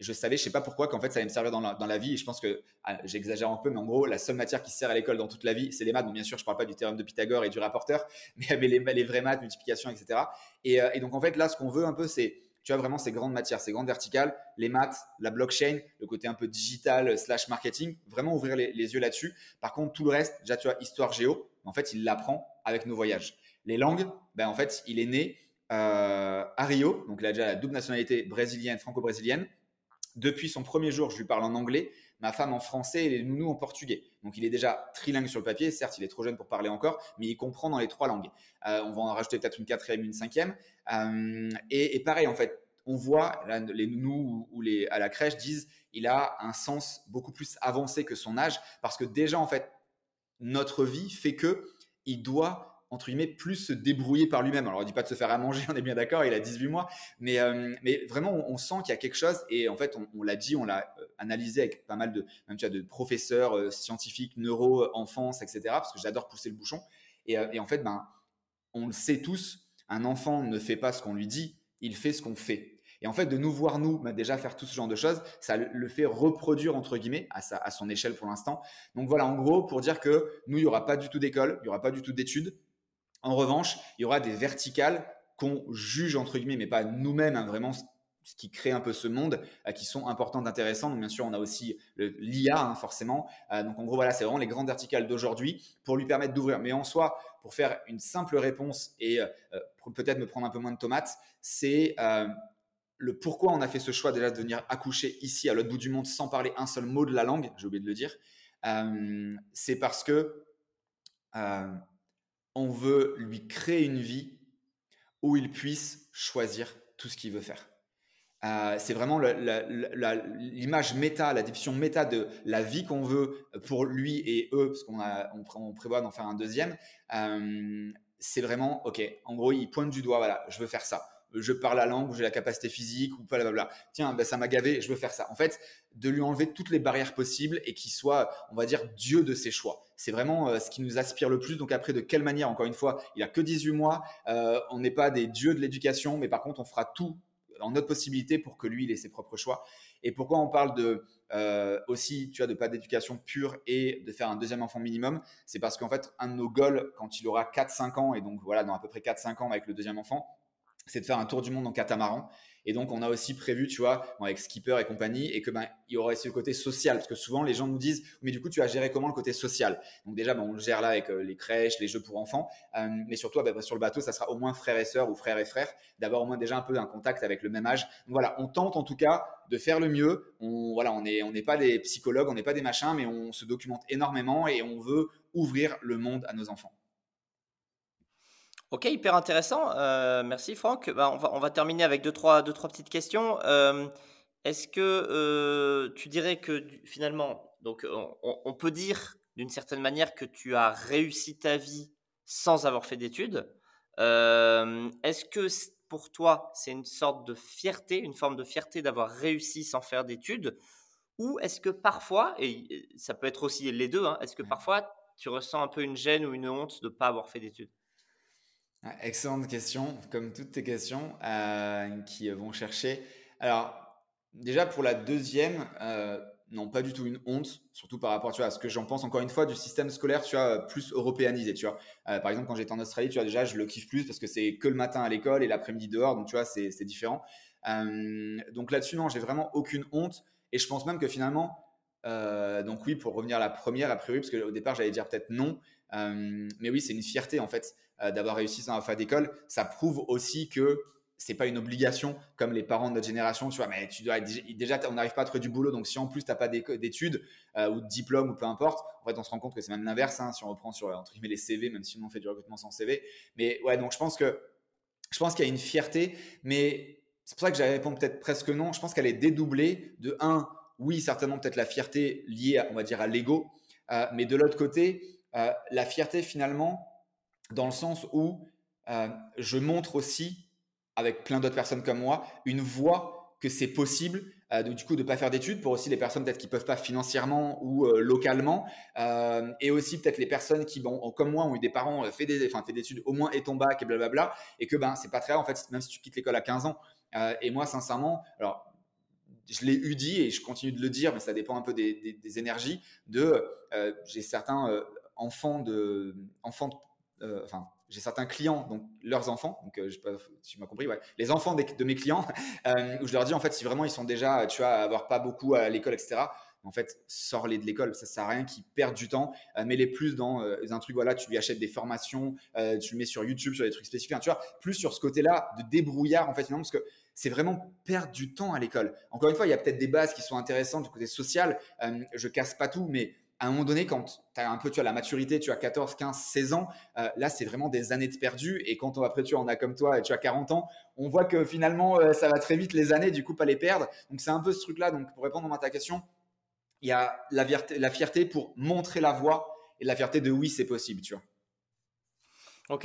Je savais, je sais pas pourquoi, qu'en fait, ça allait me servir dans la, vie. Et je pense que ah, j'exagère un peu, mais en gros, la seule matière qui sert à l'école dans toute la vie, c'est les maths. Bon, bien sûr, je parle pas du théorème de Pythagore et du rapporteur, [LAUGHS] mais, les, les vraies maths, multiplication, etc. Et, et donc, en fait, là, ce qu'on veut un peu, c'est tu as vraiment ces grandes matières, ces grandes verticales, les maths, la blockchain, le côté un peu digital slash marketing, vraiment ouvrir les, yeux là-dessus. Par contre, tout le reste, déjà, tu vois, histoire géo, en fait, il l'apprend avec nos voyages. Les langues, ben, en fait, il est né euh, à Rio, donc il a déjà la double nationalité brésilienne, franco-brésilienne. Depuis son premier jour, je lui parle en anglais, ma femme en français et les nounous en portugais. Donc il est déjà trilingue sur le papier. Certes, il est trop jeune pour parler encore, mais il comprend dans les trois langues. Euh, on va en rajouter peut-être une quatrième, une cinquième. Euh, et, pareil, en fait, on voit, les nounous ou les, à la crèche disent, il a un sens beaucoup plus avancé que son âge, parce que déjà, en fait, notre vie fait que il doit entre guillemets, plus se débrouiller par lui-même. Alors, on dit pas de se faire à manger, [LAUGHS] on est bien d'accord, il a 18 mois, mais, euh, mais vraiment, on, sent qu'il y a quelque chose, et en fait, on, l'a dit, on l'a euh, analysé avec pas mal de, même, tu de professeurs euh, scientifiques, neuro, enfance, etc., parce que j'adore pousser le bouchon. Et, en fait, ben, on le sait tous, un enfant ne fait pas ce qu'on lui dit, il fait ce qu'on fait. Et en fait, de nous voir, nous, ben, déjà faire tout ce genre de choses, ça le fait reproduire, entre guillemets, à, sa, à son échelle pour l'instant. Donc voilà, en gros, pour dire que nous, il n'y aura pas du tout d'école, il n'y aura pas du tout d'études. En revanche, il y aura des verticales qu'on juge entre guillemets, mais pas nous-mêmes, hein, vraiment ce qui crée un peu ce monde, euh, qui sont importantes, intéressantes. Donc bien sûr, on a aussi l'IA, hein, forcément. Euh, donc en gros, voilà, c'est vraiment les grandes verticales d'aujourd'hui pour lui permettre d'ouvrir. Mais en soi, pour faire une simple réponse et euh, peut-être me prendre un peu moins de tomates, c'est le pourquoi on a fait ce choix déjà de venir accoucher ici à l'autre bout du monde sans parler un seul mot de la langue. J'ai oublié de le dire. c'est parce que on veut lui créer une vie où il puisse choisir tout ce qu'il veut faire. Euh, c'est vraiment l'image méta, la définition méta de la vie qu'on veut pour lui et eux, parce qu'on on, prévoit d'en faire un deuxième. Euh, c'est vraiment, ok, en gros, il pointe du doigt, voilà, je veux faire ça je parle la langue, j'ai la capacité physique, ou pas, bla. Tiens, ben, ça m'a gavé, je veux faire ça. En fait, de lui enlever toutes les barrières possibles et qu'il soit, on va dire, Dieu de ses choix. C'est vraiment euh, ce qui nous aspire le plus. Donc après, de quelle manière Encore une fois, il a que 18 mois. Euh, on n'est pas des dieux de l'éducation, mais par contre, on fera tout en notre possibilité pour que lui, il ait ses propres choix. Et pourquoi on parle de euh, aussi, tu vois, de pas d'éducation pure et de faire un deuxième enfant minimum, c'est parce qu'en fait, un de nos goals, quand il aura 4-5 ans, et donc voilà, dans à peu près 4-5 ans avec le deuxième enfant, c'est de faire un tour du monde en catamaran. Et donc, on a aussi prévu, tu vois, avec Skipper et compagnie, et que ben, il y aurait aussi le côté social, parce que souvent les gens nous disent, mais du coup, tu as géré comment le côté social? Donc déjà, ben, on le gère là avec euh, les crèches, les jeux pour enfants, euh, mais surtout, ben, sur le bateau, ça sera au moins frères et sœurs ou frères et frères, d'avoir au moins déjà un peu un contact avec le même âge. Donc voilà, on tente en tout cas de faire le mieux. Voilà, on n'est pas des psychologues, on n'est pas des machins, mais on se documente énormément et on veut ouvrir le monde à nos enfants.
Ok, hyper intéressant. Euh, merci Franck. Bah, on, va, on va terminer avec deux, trois, deux, trois petites questions. Euh, est-ce que euh, tu dirais que finalement, donc on, peut dire d'une certaine manière que tu as réussi ta vie sans avoir fait d'études Est-ce que pour toi, c'est une sorte de fierté, une forme de fierté d'avoir réussi sans faire d'études? Ou est-ce que parfois, et ça peut être aussi les deux, hein, est-ce que parfois tu ressens un peu une gêne ou une honte de ne pas avoir fait d'études?
Excellente question, comme toutes tes questions euh, qui vont chercher. Alors, déjà pour la deuxième, euh, non, pas du tout une honte, surtout par rapport à ce que j'en pense encore une fois du système scolaire tu vois, plus européanisé. Tu vois. Euh, par exemple, quand j'étais en Australie, tu vois, déjà, je le kiffe plus parce que c'est que le matin à l'école et l'après-midi dehors, donc tu vois, c'est différent. Donc là-dessus, non, j'ai vraiment aucune honte et je pense même que finalement, euh, donc oui, pour revenir à la première, a priori, parce qu'au départ, j'allais dire peut-être non, mais oui, c'est une fierté en fait d'avoir réussi dans la fin d'école. Ça prouve aussi que c'est pas une obligation comme les parents de notre génération, tu vois, mais tu dois déjà on n'arrive pas à trouver du boulot, donc si en plus tu n'as pas d'études euh, ou de diplôme ou peu importe, en fait on se rend compte que c'est même l'inverse, hein, si on reprend sur entre guillemets les CV, même si on fait du recrutement sans CV. Mais ouais, donc je pense que je pense qu'il y a une fierté, mais c'est pour ça que j'allais répondre peut-être presque non. Je pense qu'elle est dédoublée de un, oui certainement peut-être la fierté liée, on va dire à l'ego, euh, mais de l'autre côté, euh, la fierté finalement dans le sens où je montre aussi avec plein d'autres personnes comme moi, une voie que c'est possible euh, du coup de ne pas faire d'études pour aussi les personnes peut-être qui peuvent pas financièrement ou euh, localement euh, et aussi peut-être les personnes qui comme moi ont eu des parents fait des enfin fait des études au moins et ton bac et blablabla et que ben c'est pas très rare en fait même si tu quittes l'école à 15 ans et moi sincèrement alors je l'ai eu dit et je continue de le dire mais ça dépend un peu des, énergies de j'ai certains enfants de enfants enfin j'ai certains clients, donc leurs enfants, donc euh, je sais pas si tu m'as compris, ouais, les enfants de mes clients, [LAUGHS] euh, où je leur dis en fait si vraiment ils sont déjà, tu vois, avoir pas beaucoup à l'école, etc. En fait, sors-les de l'école, ça sert à rien qu'ils perdent du temps. Euh, mets-les plus dans un truc, voilà, tu lui achètes des formations, tu le mets sur YouTube sur des trucs spécifiques, tu vois, plus sur ce côté-là de débrouillard en fait, finalement, parce que c'est vraiment perdre du temps à l'école. Encore une fois, il y a peut-être des bases qui sont intéressantes du côté social. je casse pas tout, mais à un moment donné, quand tu as un peu tu as la maturité, tu as 14, 15, 16 ans, euh, là, c'est vraiment des années de perdu. Et quand on, après, tu en as comme toi et tu as 40 ans, on voit que finalement, euh, ça va très vite les années, du coup, pas les perdre. Donc, c'est un peu ce truc-là. Donc, pour répondre à ta question, il y a la fierté, la fierté pour montrer la voie et la fierté de oui, c'est possible, tu vois.
Ok.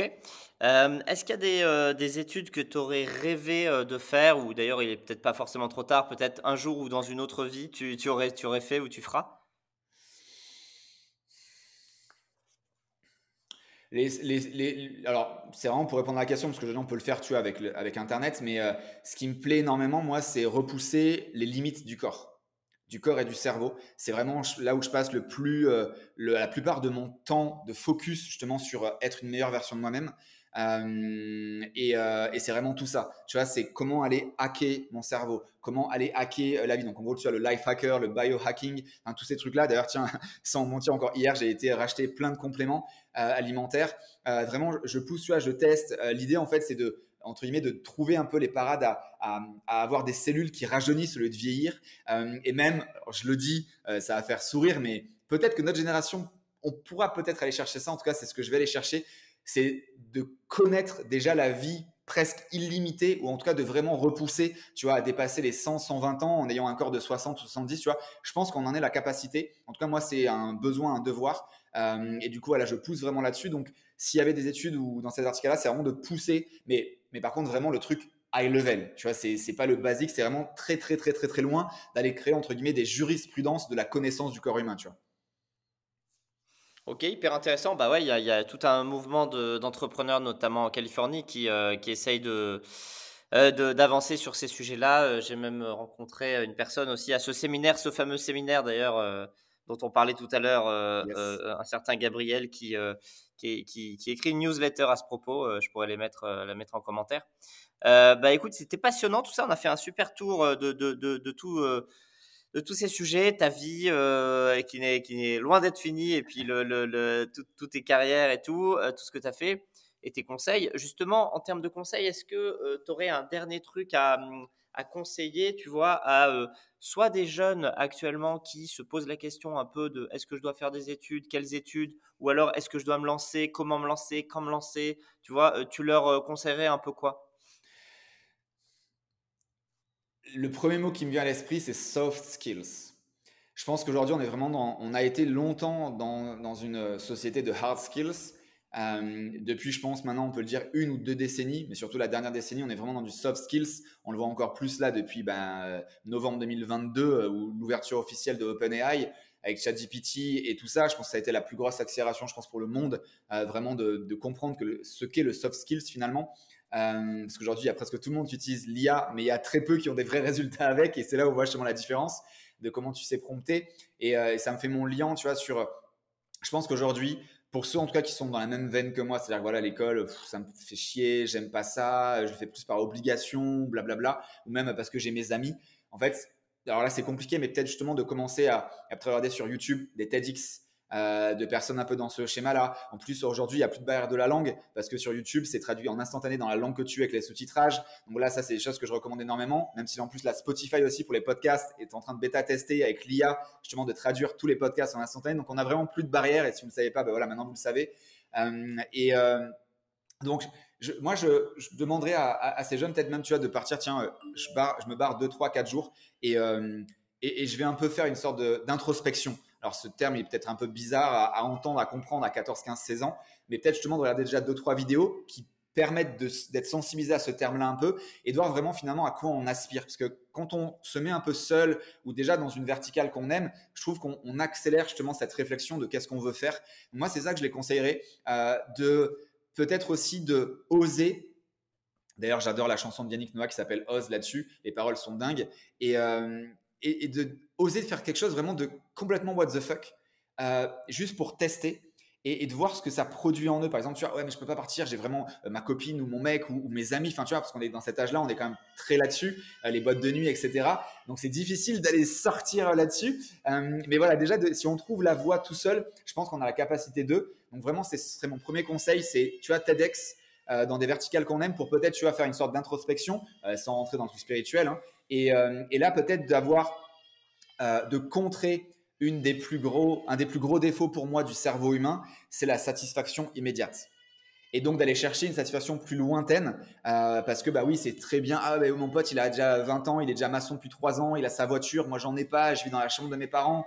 Euh, est-ce qu'il y a des, études que tu aurais rêvé de faire, ou d'ailleurs il est peut-être pas forcément trop tard, peut-être un jour ou dans une autre vie, tu, aurais, tu aurais fait ou tu feras?
Alors, c'est vraiment pour répondre à la question, parce que on peut le faire, tu avec, avec Internet, mais euh, ce qui me plaît énormément, moi, c'est repousser les limites du corps, du corps et du cerveau. C'est vraiment là où je passe le plus, euh, la plupart de mon temps de focus, justement, sur euh, être une meilleure version de moi-même. Euh, et, c'est vraiment tout ça. Tu vois, c'est comment aller hacker mon cerveau, comment aller hacker la vie. Donc, en gros, tu vois, le life hacker, le biohacking, hein, tous ces trucs-là. D'ailleurs, tiens, [LAUGHS] sans mentir, encore hier, j'ai été racheter plein de compléments alimentaires. vraiment, je pousse, tu vois, je teste. L'idée, en fait, c'est de entre guillemets, de trouver un peu les parades à, avoir des cellules qui rajeunissent au lieu de vieillir. et même, je le dis, ça va faire sourire, mais peut-être que notre génération, on pourra peut-être aller chercher ça. En tout cas, c'est ce que je vais aller chercher c'est de connaître déjà la vie presque illimitée ou en tout cas de vraiment repousser, tu vois, à dépasser les 100, 120 ans en ayant un corps de 60 ou 70, tu vois. Je pense qu'on en est la capacité. En tout cas, moi, c'est un besoin, un devoir. Euh, et du coup, voilà, je pousse vraiment là-dessus. Donc, s'il y avait des études ou dans ces articles-là, c'est vraiment de pousser, mais, mais par contre, vraiment le truc high level. Tu vois, c'est, c'est pas le basique, c'est vraiment très, très, très, très, très loin d'aller créer, entre guillemets, des jurisprudences de la connaissance du corps humain, tu vois.
Ok, hyper intéressant. Bah ouais, il y a, tout un mouvement d'entrepreneurs, notamment en Californie, qui, euh, qui essayent euh, de, d'avancer sur ces sujets-là. Euh, j'ai même rencontré une personne aussi à ce séminaire, ce fameux séminaire d'ailleurs, dont on parlait tout à l'heure, un certain Gabriel qui, qui, qui, écrit une newsletter à ce propos. je pourrais les mettre, la mettre en commentaire. bah écoute, c'était passionnant tout ça. On a fait un super tour de, de, de, tout de tous ces sujets, ta vie euh, qui n'est loin d'être finie, et puis le, le, toutes tes carrières et tout, euh, tout ce que tu as fait, et tes conseils. Justement, en termes de conseils, est-ce que euh, tu aurais un dernier truc à, à conseiller, tu vois, à soit des jeunes actuellement qui se posent la question un peu de est-ce que je dois faire des études, quelles études, ou alors est-ce que je dois me lancer, comment me lancer, quand me lancer, tu vois, tu leur conseillerais un peu quoi?
Le premier mot qui me vient à l'esprit, c'est soft skills. Je pense qu'aujourd'hui, on est vraiment dans, on a été longtemps dans, une société de hard skills. Euh, depuis, je pense, maintenant, on peut le dire une ou deux décennies, mais surtout la dernière décennie, on est vraiment dans du soft skills. On le voit encore plus là depuis ben, novembre 2022, euh, où l'ouverture officielle de OpenAI avec ChatGPT et tout ça, je pense que ça a été la plus grosse accélération, je pense, pour le monde, euh, vraiment de, comprendre que ce qu'est le soft skills finalement. Euh, parce qu'aujourd'hui, il y a presque tout le monde qui utilise l'IA, mais il y a très peu qui ont des vrais [LAUGHS] résultats avec, et c'est là où on voit justement la différence. de comment tu sais prompter. Et, ça me fait mon lien, tu vois, sur. Je pense qu'aujourd'hui, pour ceux en tout cas qui sont dans la même veine que moi, c'est-à-dire voilà l'école, ça me fait chier, j'aime pas ça, je le fais plus par obligation, blablabla, ou même parce que j'ai mes amis. En fait, alors là c'est compliqué, mais peut-être justement de commencer à, à regarder sur YouTube des TEDx, euh, de personnes un peu dans ce schéma-là. En plus, aujourd'hui, il n'y a plus de barrière de la langue parce que sur YouTube, c'est traduit en instantané dans la langue que tu veux avec les sous-titrages. Donc là, ça, c'est des choses que je recommande énormément, même si en plus, la Spotify aussi pour les podcasts est en train de bêta-tester avec l'IA, justement, de traduire tous les podcasts en instantané. Donc on a vraiment plus de barrières et si vous ne le savez pas, ben voilà, maintenant vous le savez. Euh, et euh, donc, moi, je, demanderais à, ces jeunes, peut-être même, tu vois, de partir, tiens, je, je me barre 2, 3, 4 jours et je vais un peu faire une sorte d'introspection. Alors ce terme est peut-être un peu bizarre à, entendre, à comprendre à 14, 15, 16 ans, mais peut-être justement de regarder déjà deux, trois vidéos qui permettent d'être sensibilisé à ce terme-là un peu et de voir vraiment finalement à quoi on aspire. Parce que quand on se met un peu seul ou déjà dans une verticale qu'on aime, je trouve qu'on accélère justement cette réflexion de qu'est-ce qu'on veut faire. Moi, c'est ça que je les conseillerais, euh, de peut-être aussi de oser D'ailleurs, j'adore la chanson de Yannick Noah qui s'appelle Ose là-dessus. Les paroles sont dingues. Et, euh, et, de oser faire quelque chose vraiment de complètement what the fuck, euh, juste pour tester et, de voir ce que ça produit en eux. Par exemple, tu vois, ouais, mais je peux pas partir, j'ai vraiment euh, ma copine ou mon mec ou, mes amis, enfin, tu vois, parce qu'on est dans cet âge-là, on est quand même très là-dessus, euh, les boîtes de nuit, etc. Donc, c'est difficile d'aller sortir là-dessus. mais voilà, déjà, si on trouve la voie tout seul, je pense qu'on a la capacité d'eux. Donc, vraiment, ce serait mon premier conseil, c'est, tu vois, TEDx, dans des verticales qu'on aime pour peut-être tu vas faire une sorte d'introspection sans rentrer dans le truc spirituel hein, euh, et, là, peut-être d'avoir, euh, de contrer une des plus gros, un des plus gros défauts pour moi du cerveau humain, c'est la satisfaction immédiate. Et donc d'aller chercher une satisfaction plus lointaine, euh, parce que bah oui, c'est très bien. Ah, bah, mon pote, il a déjà 20 ans, il est déjà maçon depuis 3 ans, il a sa voiture, moi j'en ai pas, je vis dans la chambre de mes parents.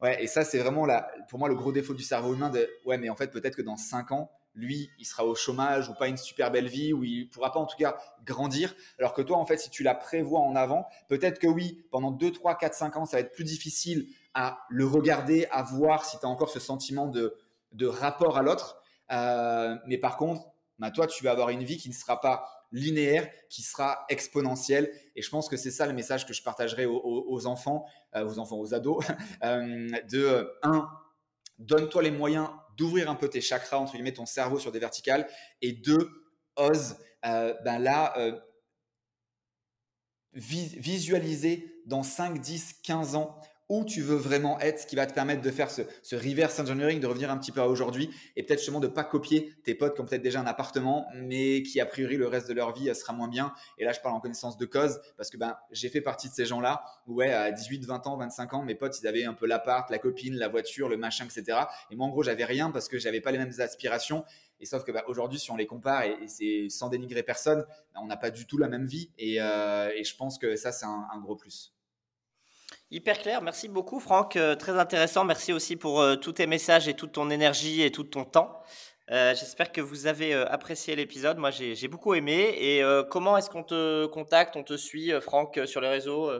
Ouais, et ça, c'est vraiment la, pour moi le gros défaut du cerveau humain. De, ouais, mais en fait, peut-être que dans 5 ans, lui, il sera au chômage ou pas une super belle vie, ou il pourra pas en tout cas grandir. Alors que toi, en fait, si tu la prévois en avant, peut-être que oui, pendant 2, 3, 4, 5 ans, ça va être plus difficile à le regarder, à voir si tu as encore ce sentiment de, rapport à l'autre. Euh, mais par contre, bah, toi, tu vas avoir une vie qui ne sera pas linéaire, qui sera exponentielle. Et je pense que c'est ça le message que je partagerai aux, enfants, euh, aux enfants, aux ados, [LAUGHS] euh, de 1. Donne-toi les moyens d'ouvrir un peu tes chakras, entre guillemets, ton cerveau sur des verticales. Et deux, ose, euh, ben là, euh, visualiser dans 5, 10, 15 ans où tu veux vraiment être, ce qui va te permettre de faire ce, reverse engineering, de revenir un petit peu à aujourd'hui et peut-être justement de pas copier tes potes qui ont peut-être déjà un appartement, mais qui a priori le reste de leur vie sera moins bien. Et là, je parle en connaissance de cause parce que ben, j'ai fait partie de ces gens-là où, ouais, à 18, 20 ans, 25 ans, mes potes, ils avaient un peu l'appart, la copine, la voiture, le machin, etc. Et moi, en gros, j'avais rien parce que j'avais pas les mêmes aspirations. Et sauf que bah, aujourd'hui, si on les compare, et, c'est sans dénigrer personne, on n'a pas du tout la même vie. Et, euh, et je pense que ça, c'est un gros plus.
Hyper clair, merci beaucoup Franck, euh, très intéressant. Merci aussi pour euh, tous tes messages et toute ton énergie et tout ton temps. Euh, j'espère que vous avez apprécié l'épisode. Moi, j'ai beaucoup aimé. Et comment est-ce qu'on te contacte, on te suit, Franck, sur les réseaux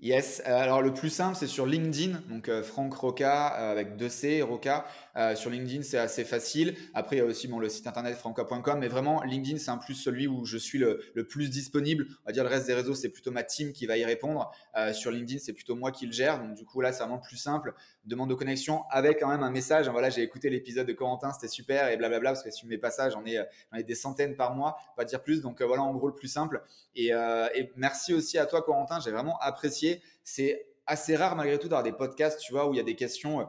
Yes, alors le plus simple, c'est sur LinkedIn, donc Franck Roca avec deux C, Roca. Euh, sur LinkedIn, c'est assez facile. Après, il y a aussi le site internet franca.com. Mais vraiment, LinkedIn, c'est un plus celui où je suis le, plus disponible. On va dire le reste des réseaux, c'est plutôt ma team qui va y répondre. Euh, sur LinkedIn, c'est plutôt moi qui le gère. Donc, du coup, là, c'est vraiment plus simple. Demande de connexion avec quand même un message. Voilà, j'ai écouté l'épisode de Corentin, c'était super et blablabla. Parce que si tu mets pas ça, j'en ai, des centaines par mois, pas dire plus. Donc, euh, voilà, en gros, le plus simple. Et, et merci aussi à toi, Corentin. J'ai vraiment apprécié. C'est assez rare malgré tout d'avoir des podcasts, tu vois, où il y a des questions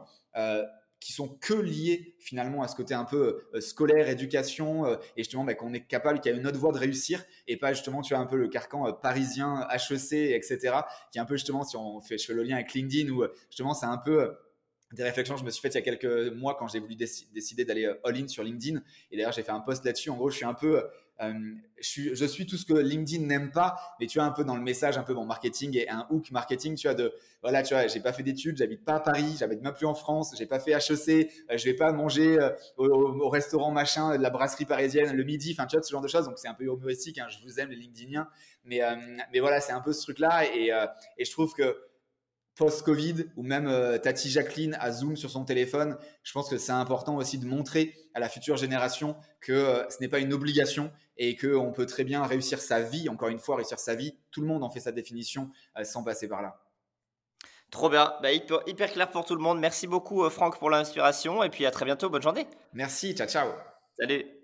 qui sont que liés finalement à ce côté un peu euh, scolaire, éducation, euh, et justement bah, qu'on est capable, qu'il y a une autre voie de réussir, et pas justement, tu as un peu le carcan euh, parisien, HEC, etc., qui est un peu justement, si on fait, je fais le lien avec LinkedIn, où justement c'est un peu des réflexions que je me suis faites il y a quelques mois quand j'ai voulu décider d'aller all-in sur LinkedIn, et d'ailleurs j'ai fait un post là-dessus, en gros je suis un peu euh, je, suis, tout ce que LinkedIn n'aime pas, mais tu vois, un peu dans le message, un peu bon marketing et un hook marketing, tu vois, de voilà, tu vois, j'ai pas fait d'études, j'habite pas à Paris, j'habite même plus en France, j'ai pas fait HEC, euh, je vais pas manger euh, au, restaurant machin, de la brasserie parisienne le midi, enfin, tu vois, ce genre de choses. Donc, c'est un peu humoristique, hein, je vous aime les LinkedIniens, mais, mais voilà, c'est un peu ce truc-là et, et je trouve que post-Covid ou même euh, Tati Jacqueline à Zoom sur son téléphone, je pense que c'est important aussi de montrer à la future génération que euh, ce n'est pas une obligation et qu'on peut très bien réussir sa vie, encore une fois, réussir sa vie, tout le monde en fait sa définition euh, sans passer par là.
Trop bien, bah, hyper, clair pour tout le monde. Merci beaucoup euh, Franck pour l'inspiration et puis à très bientôt, bonne journée.
Merci, ciao ciao.
Salut.